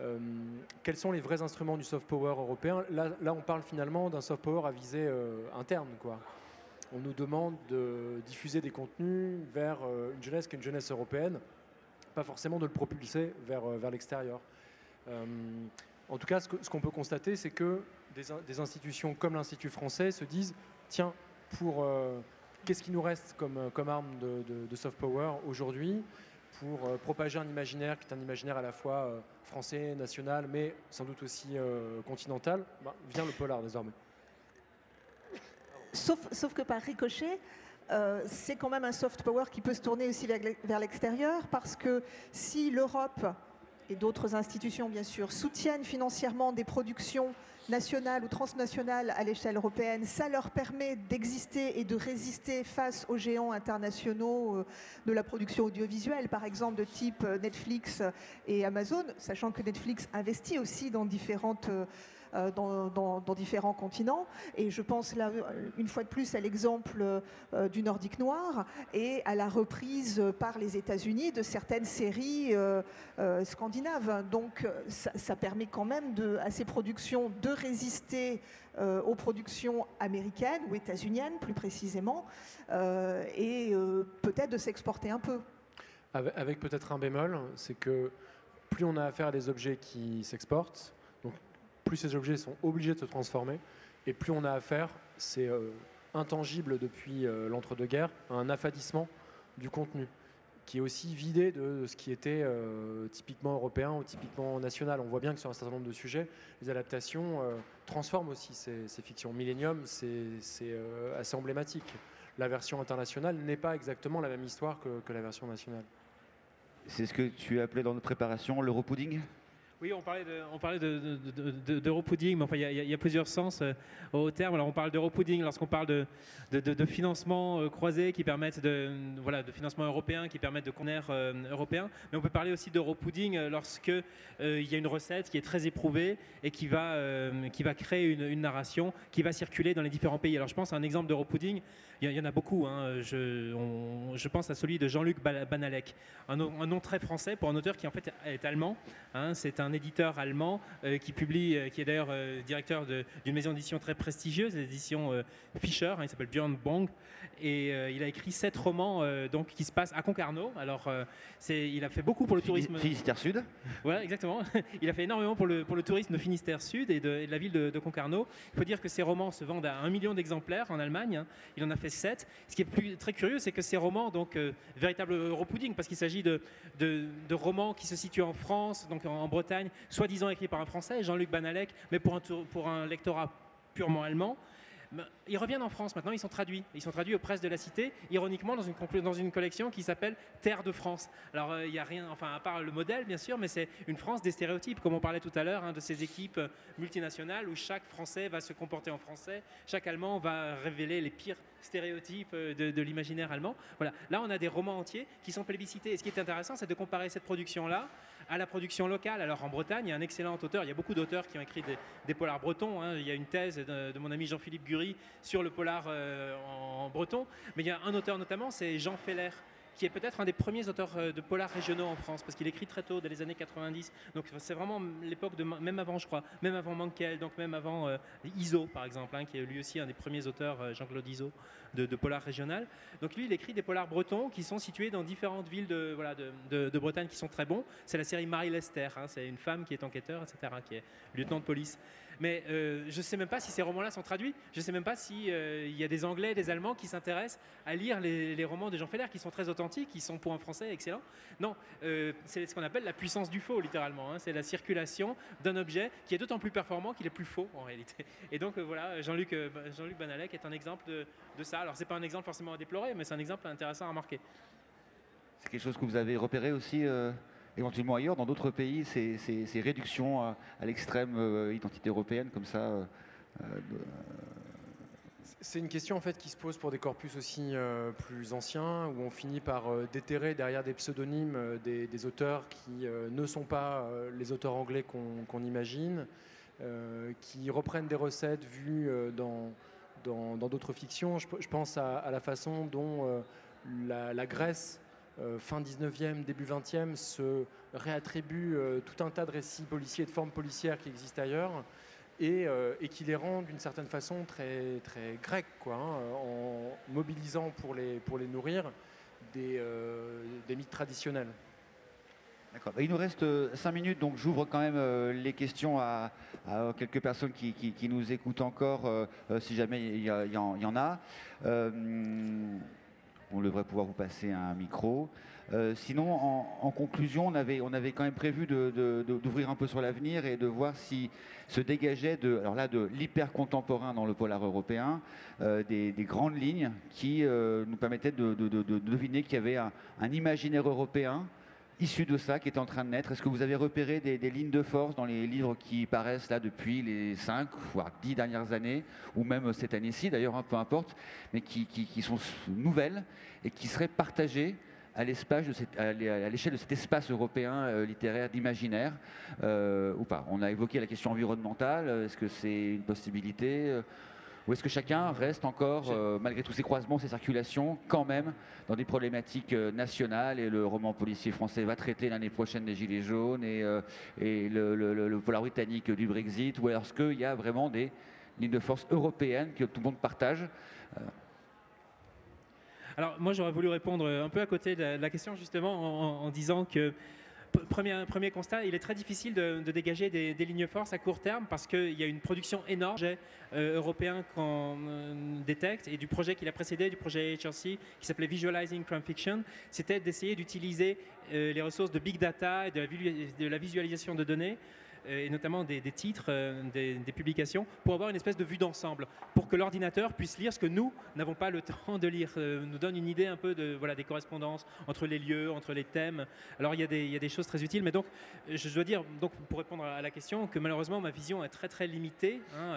Euh, quels sont les vrais instruments du soft power européen? Là, on parle finalement d'un soft power à visée euh, interne. Quoi. On nous demande de diffuser des contenus vers euh, une jeunesse qui est une jeunesse européenne, pas forcément de le propulser vers, vers l'extérieur. en tout cas, ce qu'on peut constater, c'est que des, institutions comme l'Institut français se disent tiens, pour qu'est-ce qui nous reste comme, comme arme de soft power aujourd'hui? Pour euh, propager un imaginaire qui est un imaginaire à la fois euh, français, national, mais sans doute aussi euh, continental, bah, vient le polar désormais. Sauf, sauf que par ricochet, c'est quand même un soft power qui peut se tourner aussi vers l'extérieur, parce que si l'Europe et d'autres institutions, bien sûr, soutiennent financièrement des productions nationales ou transnationales à l'échelle européenne, ça leur permet d'exister et de résister face aux géants internationaux euh, de la production audiovisuelle, par exemple de type euh, Netflix et Amazon, sachant que Netflix investit aussi dans différentes euh, euh, dans, différents continents. Et je pense là, une fois de plus, à l'exemple euh, du Nordique Noir et à la reprise par les États-Unis de certaines séries euh, scandinaves. Donc ça, permet quand même à ces productions de résister aux productions américaines ou états-uniennes plus précisément, et peut-être de s'exporter un peu. avec peut-être un bémol, c'est que plus on a affaire à des objets qui s'exportent, plus ces objets sont obligés de se transformer, et plus on a affaire, c'est euh, intangible depuis euh, l'entre-deux-guerres, à un affadissement du contenu, qui est aussi vidé de ce qui était euh, typiquement européen ou typiquement national. On voit bien que sur un certain nombre de sujets, les adaptations transforment aussi ces, fictions. Millennium, c'est assez emblématique. La version internationale n'est pas exactement la même histoire que, la version nationale. C'est ce que tu appelé dans notre préparation l'europudding? Oui, on parlait de, on parlait d'europudding, mais enfin, il y, a plusieurs sens euh, au terme. Alors, on parle d'europudding lorsqu'on parle de, de, financement euh, croisé qui permettent de, voilà, de financement européen qui permettent de connaître euh, européen. Mais on peut parler aussi d'europudding lorsque il y a une recette qui est très éprouvée et qui va, qui va créer une, narration qui va circuler dans les différents pays. Alors, je pense à un exemple d'europudding. Il y, en a beaucoup. Hein. Je, je, pense à celui de Jean-Luc Banalek, un, un, nom très français pour un auteur qui en fait est allemand. Hein. C'est un éditeur allemand euh, qui publie, euh, qui est d'ailleurs euh, directeur d'une maison d'édition très prestigieuse, l'édition Fischer, hein, il s'appelle Björn Bong, et il a écrit sept romans donc, qui se passent à Concarneau. Alors, il a fait beaucoup pour le tourisme. Finistère Sud Voilà, exactement. <laughs> Il a fait énormément pour le, pour le tourisme de Finistère Sud et de, la ville de, Concarneau. Il faut dire que ces romans se vendent à un million d'exemplaires en Allemagne. Il en a fait Ce qui est très curieux, c'est que ces romans, donc, véritable Europudding, parce qu'il s'agit de, romans qui se situent en France, donc en Bretagne, soi-disant écrit par un Français, Jean-Luc Banalek, mais pour un, lectorat purement allemand. Ils reviennent en France maintenant, ils sont traduits. Ils sont traduits aux presses de la cité, ironiquement dans une, dans une collection qui s'appelle Terre de France. Alors euh, il n'y a rien, enfin à part le modèle bien sûr, mais c'est une France des stéréotypes, comme on parlait tout à l'heure, hein, de ces équipes euh, multinationales où chaque Français va se comporter en français, chaque Allemand va révéler les pires stéréotype de, l'imaginaire allemand. Voilà. Là, on a des romans entiers qui sont plébiscités. Et ce qui est intéressant, c'est de comparer cette production-là à la production locale. Alors en Bretagne, il y a un excellent auteur, il y a beaucoup d'auteurs qui ont écrit des, polars bretons. Hein. Il y a une thèse de, mon ami Jean-Philippe Gury sur le polar en, breton. Mais il y a un auteur notamment, c'est Jean Feller qui est peut-être un des premiers auteurs euh, de polar régionaux en France, parce qu'il écrit très tôt, dans les années 90. Donc c'est vraiment l'époque de, même avant, je crois, même avant Mankel, donc même avant euh, Iso, par exemple, hein, qui est lui aussi un des premiers auteurs, euh, Jean-Claude Iso, de, polar régional. Donc lui, il écrit des polars bretons qui sont situés dans différentes villes de, voilà, de, Bretagne qui sont très bons. C'est la série Marie Lester, hein, c'est une femme qui est enquêteur, etc., qui est lieutenant de police. Mais euh, je ne sais même pas si ces romans-là sont traduits. Je ne sais même pas s'il euh, y a des Anglais, des Allemands qui s'intéressent à lire les, romans de Jean Feller, qui sont très authentiques, qui sont pour un français excellent. Non, euh, c'est ce qu'on appelle la puissance du faux, littéralement. Hein. C'est la circulation d'un objet qui est d'autant plus performant qu'il est plus faux, en réalité. Et donc voilà, Jean-Luc Jean Banalek est un exemple de, de ça. Alors, ce n'est pas un exemple forcément à déplorer, mais c'est un exemple intéressant à marquer. C'est quelque chose que vous avez repéré aussi éventuellement ailleurs, dans d'autres pays, ces, réductions à, l'extrême euh, identité européenne comme ça euh, euh, c'est une question en fait qui se pose pour des corpus aussi plus anciens, où on finit par déterrer derrière des pseudonymes des, auteurs qui ne sont pas les auteurs anglais qu'on imagine, qui reprennent des recettes vues dans d'autres fictions. Je, pense à, la façon dont la, Grèce fin 19e, début 20e, se réattribue euh, tout un tas de récits policiers, de formes policières qui existent ailleurs, et, euh, qui les rend d'une certaine façon très, très grecs, quoi, hein, en mobilisant pour les, pour les nourrir des, mythes traditionnels. D'accord. Il nous reste 5 minutes, donc j'ouvre quand même les questions à, quelques personnes qui, nous écoutent encore, si jamais il y, en a on devrait pouvoir vous passer un micro. Euh, sinon, en, conclusion, on avait, quand même prévu d'ouvrir un peu sur l'avenir et de voir si se dégageait de, de l'hyper contemporain dans le polar européen, euh, des, grandes lignes qui euh, nous permettaient de, deviner qu'il y avait un, imaginaire européen issu de ça qui est en train de naître. Est-ce que vous avez repéré des, lignes de force dans les livres qui paraissent là depuis les 5 voire 10 dernières années, ou même cette année-ci d'ailleurs, hein, peu importe, mais qui, sont nouvelles et qui seraient partagées à l'échelle de, cet espace européen euh, littéraire d'imaginaire euh, ou pas? On a évoqué la question environnementale, est-ce que c'est une possibilité ou est-ce que chacun reste encore, euh, malgré tous ces croisements, ces circulations, quand même dans des problématiques euh, nationales Et le roman policier français va traiter l'année prochaine des Gilets jaunes et, euh, le, polar britannique du Brexit Ou est-ce qu'il y a vraiment des lignes de force européennes que tout le monde partage alors moi j'aurais voulu répondre un peu à côté de la question justement en disant que premier, premier constat, il est très difficile de, dégager des, lignes forces à court terme parce qu'il y a une production énorme euh, européen qu'on euh, détecte et du projet qui l'a précédé, du projet HRC qui s'appelait Visualizing Crime Fiction, c'était d'essayer d'utiliser euh, les ressources de big data et de la visualisation de données et notamment des, titres, euh, des, publications, pour avoir une espèce de vue d'ensemble, pour que l'ordinateur puisse lire ce que nous n'avons pas le <laughs> temps de lire, euh, nous donne une idée un peu de, voilà, des correspondances entre les lieux, entre les thèmes. Alors il y a des, il y a des choses très utiles, mais donc je dois dire, donc, pour répondre à la question, que malheureusement ma vision est très très limitée hein,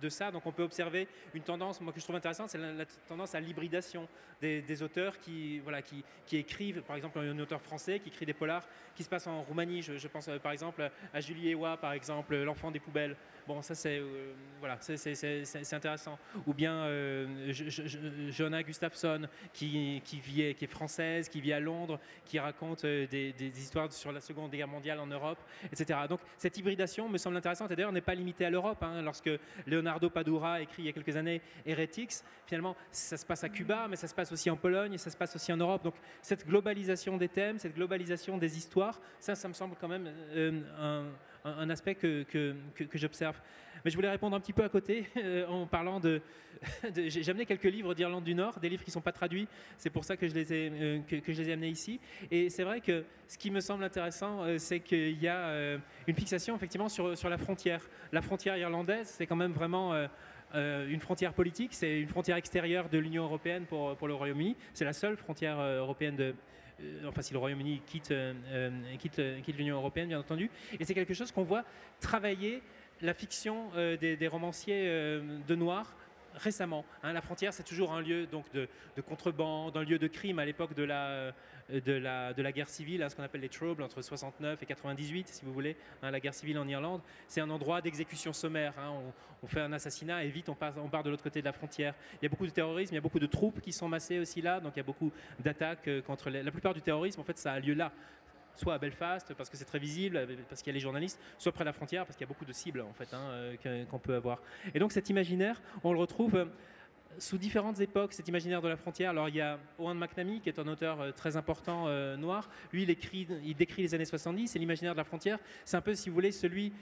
de ça. Donc on peut observer une tendance, moi que je trouve intéressante, c'est la, tendance à l'hybridation des, auteurs qui, voilà, qui, qui, écrivent, par exemple un auteur français qui écrit des polars qui se passent en Roumanie. Je, pense par exemple à Julie par exemple, L'enfant des poubelles. Bon, ça, c'est euh, voilà, intéressant. Ou bien euh, Jonah Gustafsson, qui, qui, vit, qui est française, qui vit à Londres, qui raconte euh, des, histoires sur la Seconde Guerre mondiale en Europe, etc. Donc, cette hybridation me semble intéressante. Et d'ailleurs, n'est pas limitée à l'Europe. Hein. Lorsque Leonardo Padura écrit il y a quelques années Heretics, finalement, ça se passe à Cuba, mais ça se passe aussi en Pologne ça se passe aussi en Europe. Donc, cette globalisation des thèmes, cette globalisation des histoires, ça, ça me semble quand même un un, aspect que, j'observe. Mais je voulais répondre un petit peu à côté <laughs> euh, en parlant de. <laughs> J'ai amené quelques livres d'Irlande du Nord, des livres qui ne sont pas traduits. C'est pour ça que je les ai, euh, que, je les ai amenés ici. Et c'est vrai que ce qui me semble intéressant, euh, c'est qu'il y a une fixation effectivement sur, la frontière. La frontière irlandaise, c'est quand même vraiment. une frontière politique, c'est une frontière extérieure de l'Union européenne pour, le Royaume-Uni. C'est la seule frontière européenne de, enfin si le Royaume-Uni quitte, euh, euh, quitte, l'Union européenne, bien entendu. Et c'est quelque chose qu'on voit travailler la fiction des, romanciers de noir récemment. Hein. la frontière, c'est toujours un lieu donc, de, contrebande, un lieu de crime à l'époque de la, de, la, de la guerre civile, hein, ce qu'on appelle les Troubles, entre 69 et 98, si vous voulez, hein, la guerre civile en Irlande. C'est un endroit d'exécution sommaire. On, fait un assassinat et vite on part, de l'autre côté de la frontière. Il y a beaucoup de terrorisme, il y a beaucoup de troupes qui sont massées aussi là, donc il y a beaucoup d'attaques euh, contre. La plupart du terrorisme, en fait, ça a lieu là soit à Belfast parce que c'est très visible, parce qu'il y a les journalistes, soit près de la frontière parce qu'il y a beaucoup de cibles en fait hein, euh, qu'on peut avoir. Et donc cet imaginaire, on le retrouve euh, sous différentes époques, cet imaginaire de la frontière. Alors il y a Owen McNamee qui est un auteur euh, très important noir. Lui, il écrit, il décrit les années 70 et l'imaginaire de la frontière. C'est un peu, si vous voulez, celui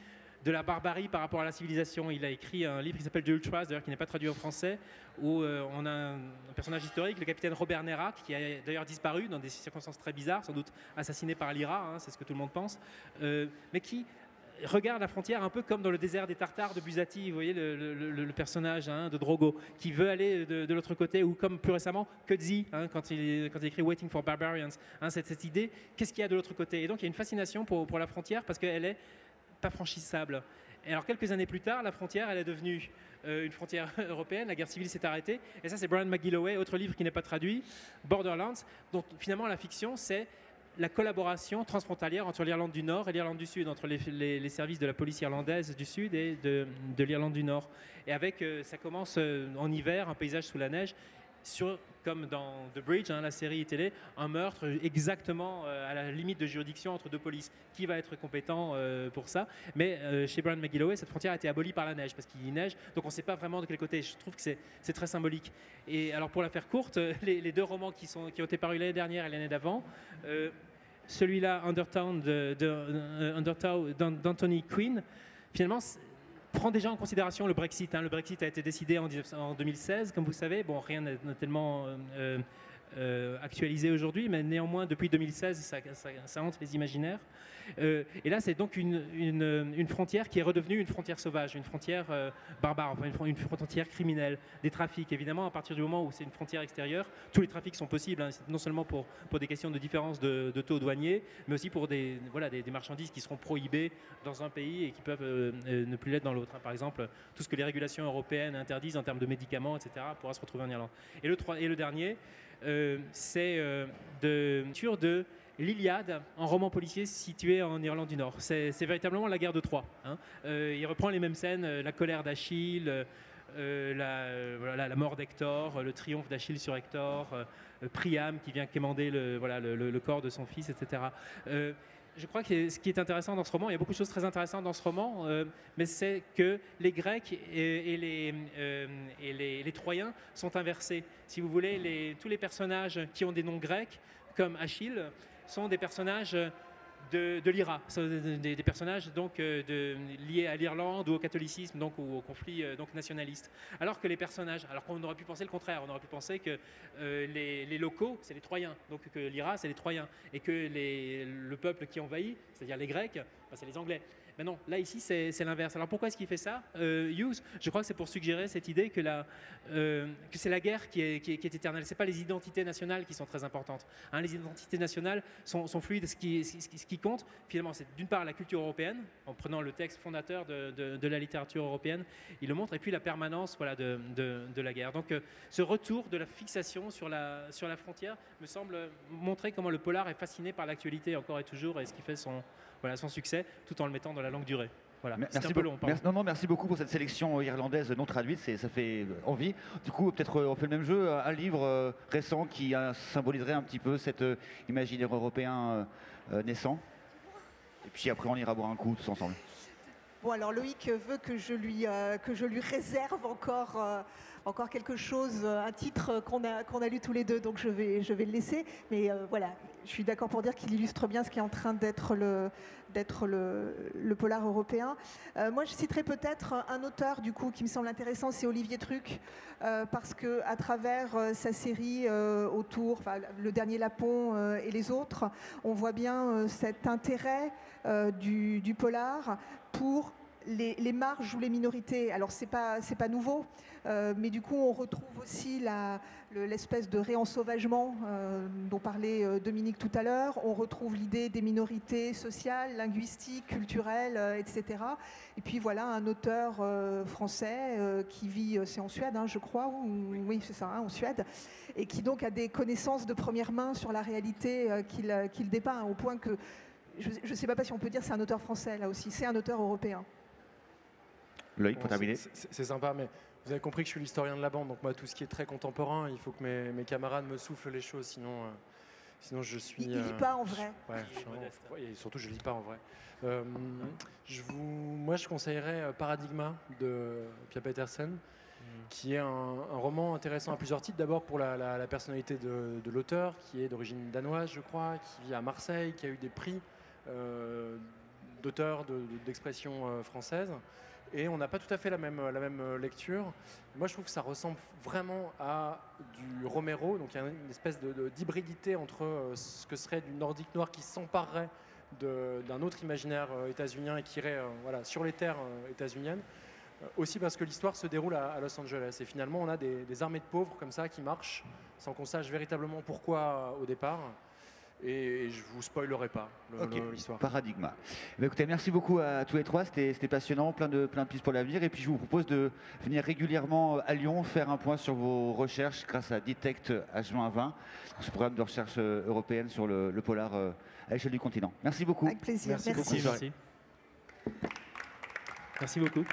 de la barbarie par rapport à la civilisation. Il a écrit un livre qui s'appelle The Ultras, d'ailleurs qui n'est pas traduit en français, où euh, on a un, personnage historique, le capitaine Robert Nerak, qui a d'ailleurs disparu dans des circonstances très bizarres, sans doute assassiné par l'IRA, hein, c'est ce que tout le monde pense, euh, mais qui regarde la frontière un peu comme dans le désert des Tartares de Busati, vous voyez le, personnage hein, de Drogo, qui veut aller de, l'autre côté, ou comme plus récemment Kudzi, hein, quand, il, écrit Waiting for Barbarians, cette, cette idée, qu'est-ce qu'il y a de l'autre côté? Et donc il y a une fascination pour, la frontière parce qu'elle est franchissable. Et alors quelques années plus tard, la frontière, elle est devenue euh, une frontière <laughs> européenne, la guerre civile s'est arrêtée. Et ça, c'est Brian McGilloway, autre livre qui n'est pas traduit, Borderlands, dont finalement la fiction, c'est la collaboration transfrontalière entre l'Irlande du Nord et l'Irlande du Sud, entre les, services de la police irlandaise du Sud et de, l'Irlande du Nord. Et avec, euh, ça commence euh, en hiver, un paysage sous la neige, comme dans The Bridge, hein, la série télé, un meurtre exactement euh, à la limite de juridiction entre deux polices. Qui va être compétent euh, pour ça? Mais euh, chez Brian McGilloway, cette frontière a été abolie par la neige parce qu'il neige, donc on ne sait pas vraiment de quel côté. Je trouve que c'est très symbolique. Et alors pour la faire courte, <laughs> les, deux romans qui, ont été parus l'année dernière et l'année d'avant, celui-là, Undertown, d'Anthony Quinn, finalement, prend déjà en considération le Brexit. Hein. Le Brexit a été décidé en, 2016, comme vous savez. Bon, rien n'est tellement euh, euh, actualisé aujourd'hui, mais néanmoins, depuis 2016, ça, ça, entre les imaginaires. Euh, et là, c'est donc une, frontière qui est redevenue une frontière sauvage, une frontière euh, barbare, enfin une, frontière criminelle, des trafics. Évidemment, à partir du moment où c'est une frontière extérieure, tous les trafics sont possibles, hein. non seulement pour, des questions de différence de, taux douaniers, mais aussi pour des, voilà, des, marchandises qui seront prohibées dans un pays et qui peuvent ne plus l'être dans l'autre. Hein. Par exemple, tout ce que les régulations européennes interdisent en termes de médicaments, etc., pourra se retrouver en Irlande. Et le, et le dernier, euh, c'est euh, de de l'Iliade, un roman policier situé en Irlande du Nord. C'est véritablement la guerre de Troie. Hein. Euh, il reprend les mêmes scènes, la colère d'Achille, la, mort d'Hector, le triomphe d'Achille sur Hector, Priam qui vient quémander le, corps de son fils, etc je crois que ce qui est intéressant dans ce roman, il y a beaucoup de choses très intéressantes dans ce roman, euh, mais c'est que les Grecs et, euh, et les, Troyens sont inversés. Si vous voulez, tous les personnages qui ont des noms grecs, comme Achille, sont des personnages de, l'IRA, des, personnages donc euh, de, liés à l'Irlande ou au catholicisme, donc ou au conflit euh, donc nationaliste. Alors que les personnages, alors qu'on aurait pu penser le contraire, on aurait pu penser que euh, les, locaux, c'est les Troyens, donc que l'IRA, c'est les Troyens, et que le peuple qui envahit, c'est-à-dire les Grecs, c'est les Anglais. Mais non, là ici c'est l'inverse. Alors pourquoi est-ce qu'il fait ça? Euh, Hughes, je crois que c'est pour suggérer cette idée que, euh, c'est la guerre qui est, éternelle. Ce pas les identités nationales qui sont très importantes. Hein. les identités nationales sont, fluides. Ce qui, compte, finalement, c'est d'une part la culture européenne, en prenant le texte fondateur de, la littérature européenne, il le montre, et puis la permanence de la guerre. Donc euh, ce retour de la fixation sur la, sur la frontière me semble montrer comment le polar est fasciné par l'actualité encore et toujours, et ce qui fait son voilà, son succès, tout en le mettant dans la langue durée. Voilà. Merci, un peu long, merci, non, non, merci beaucoup pour cette sélection irlandaise non traduite, ça fait envie. Du coup, peut-être euh, on fait le même jeu, un livre euh, récent qui symboliserait un petit peu cet euh, imaginaire européen naissant. Et puis après, on ira boire un coup tous ensemble. Bon, alors Loïc veut que je lui, que je lui réserve encore encore quelque chose, un titre qu'on a, lu tous les deux, donc je vais, le laisser. Mais euh, voilà, je suis d'accord pour dire qu'il illustre bien ce qui est en train d'être le, polar européen. Euh, moi, je citerai peut-être un auteur du coup qui me semble intéressant, c'est Olivier Truc, euh, parce que à travers sa série autour, le dernier Lapon et les autres, on voit bien cet intérêt du, polar pour les, marges ou les minorités, alors c'est pas c'est pas nouveau, euh, mais du coup on retrouve aussi l'espèce de réensauvagement euh, dont parlait euh, Dominique tout à l'heure. On retrouve l'idée des minorités sociales, linguistiques, culturelles, etc. Et puis voilà un auteur français qui vit, c'est en Suède, hein, je crois, oui c'est ça, hein, en Suède, et qui donc a des connaissances de première main sur la réalité qu'il dépeint au point que je ne sais pas si on peut dire c'est un auteur français là aussi, c'est un auteur européen. Loïc, pour terminer. C'est sympa, mais vous avez compris que je suis l'historien de la bande, donc moi, tout ce qui est très contemporain, il faut que mes, camarades me soufflent les choses, sinon, euh, sinon je suis. Il ne lit euh, pas en vrai. Ouais, et surtout, je ne lis pas en vrai. Euh, je vous, moi, je conseillerais Paradigma de Pia Petersen, mm. qui est un, roman intéressant à plusieurs titres. D'abord pour la, personnalité de, de l'auteur, qui est d'origine danoise, je crois, qui vit à Marseille, qui a eu des prix d'auteur d'expression française et on n'a pas tout à fait la même, la même lecture. Moi, je trouve que ça ressemble vraiment à du Romero, donc il y a une espèce d'hybridité entre euh, ce que serait du nordique noir qui s'emparerait d'un autre imaginaire euh, états-unien et qui irait euh, voilà, sur les terres états-uniennes. Aussi parce que l'histoire se déroule à, Los Angeles. Et finalement, on a des armées de pauvres comme ça qui marchent sans qu'on sache véritablement pourquoi au départ et je vous spoilerai pas l'histoire. Paradigme. Eh écoutez, merci beaucoup à tous les trois, c'était passionnant, plein de, plein de pistes pour l'avenir. Et puis je vous propose de venir régulièrement à Lyon faire un point sur vos recherches grâce à Detect H2020, ce programme de recherche euh, européenne sur le, polar euh, à l'échelle du continent. Merci beaucoup. Avec plaisir. Merci, merci. beaucoup. Merci beaucoup.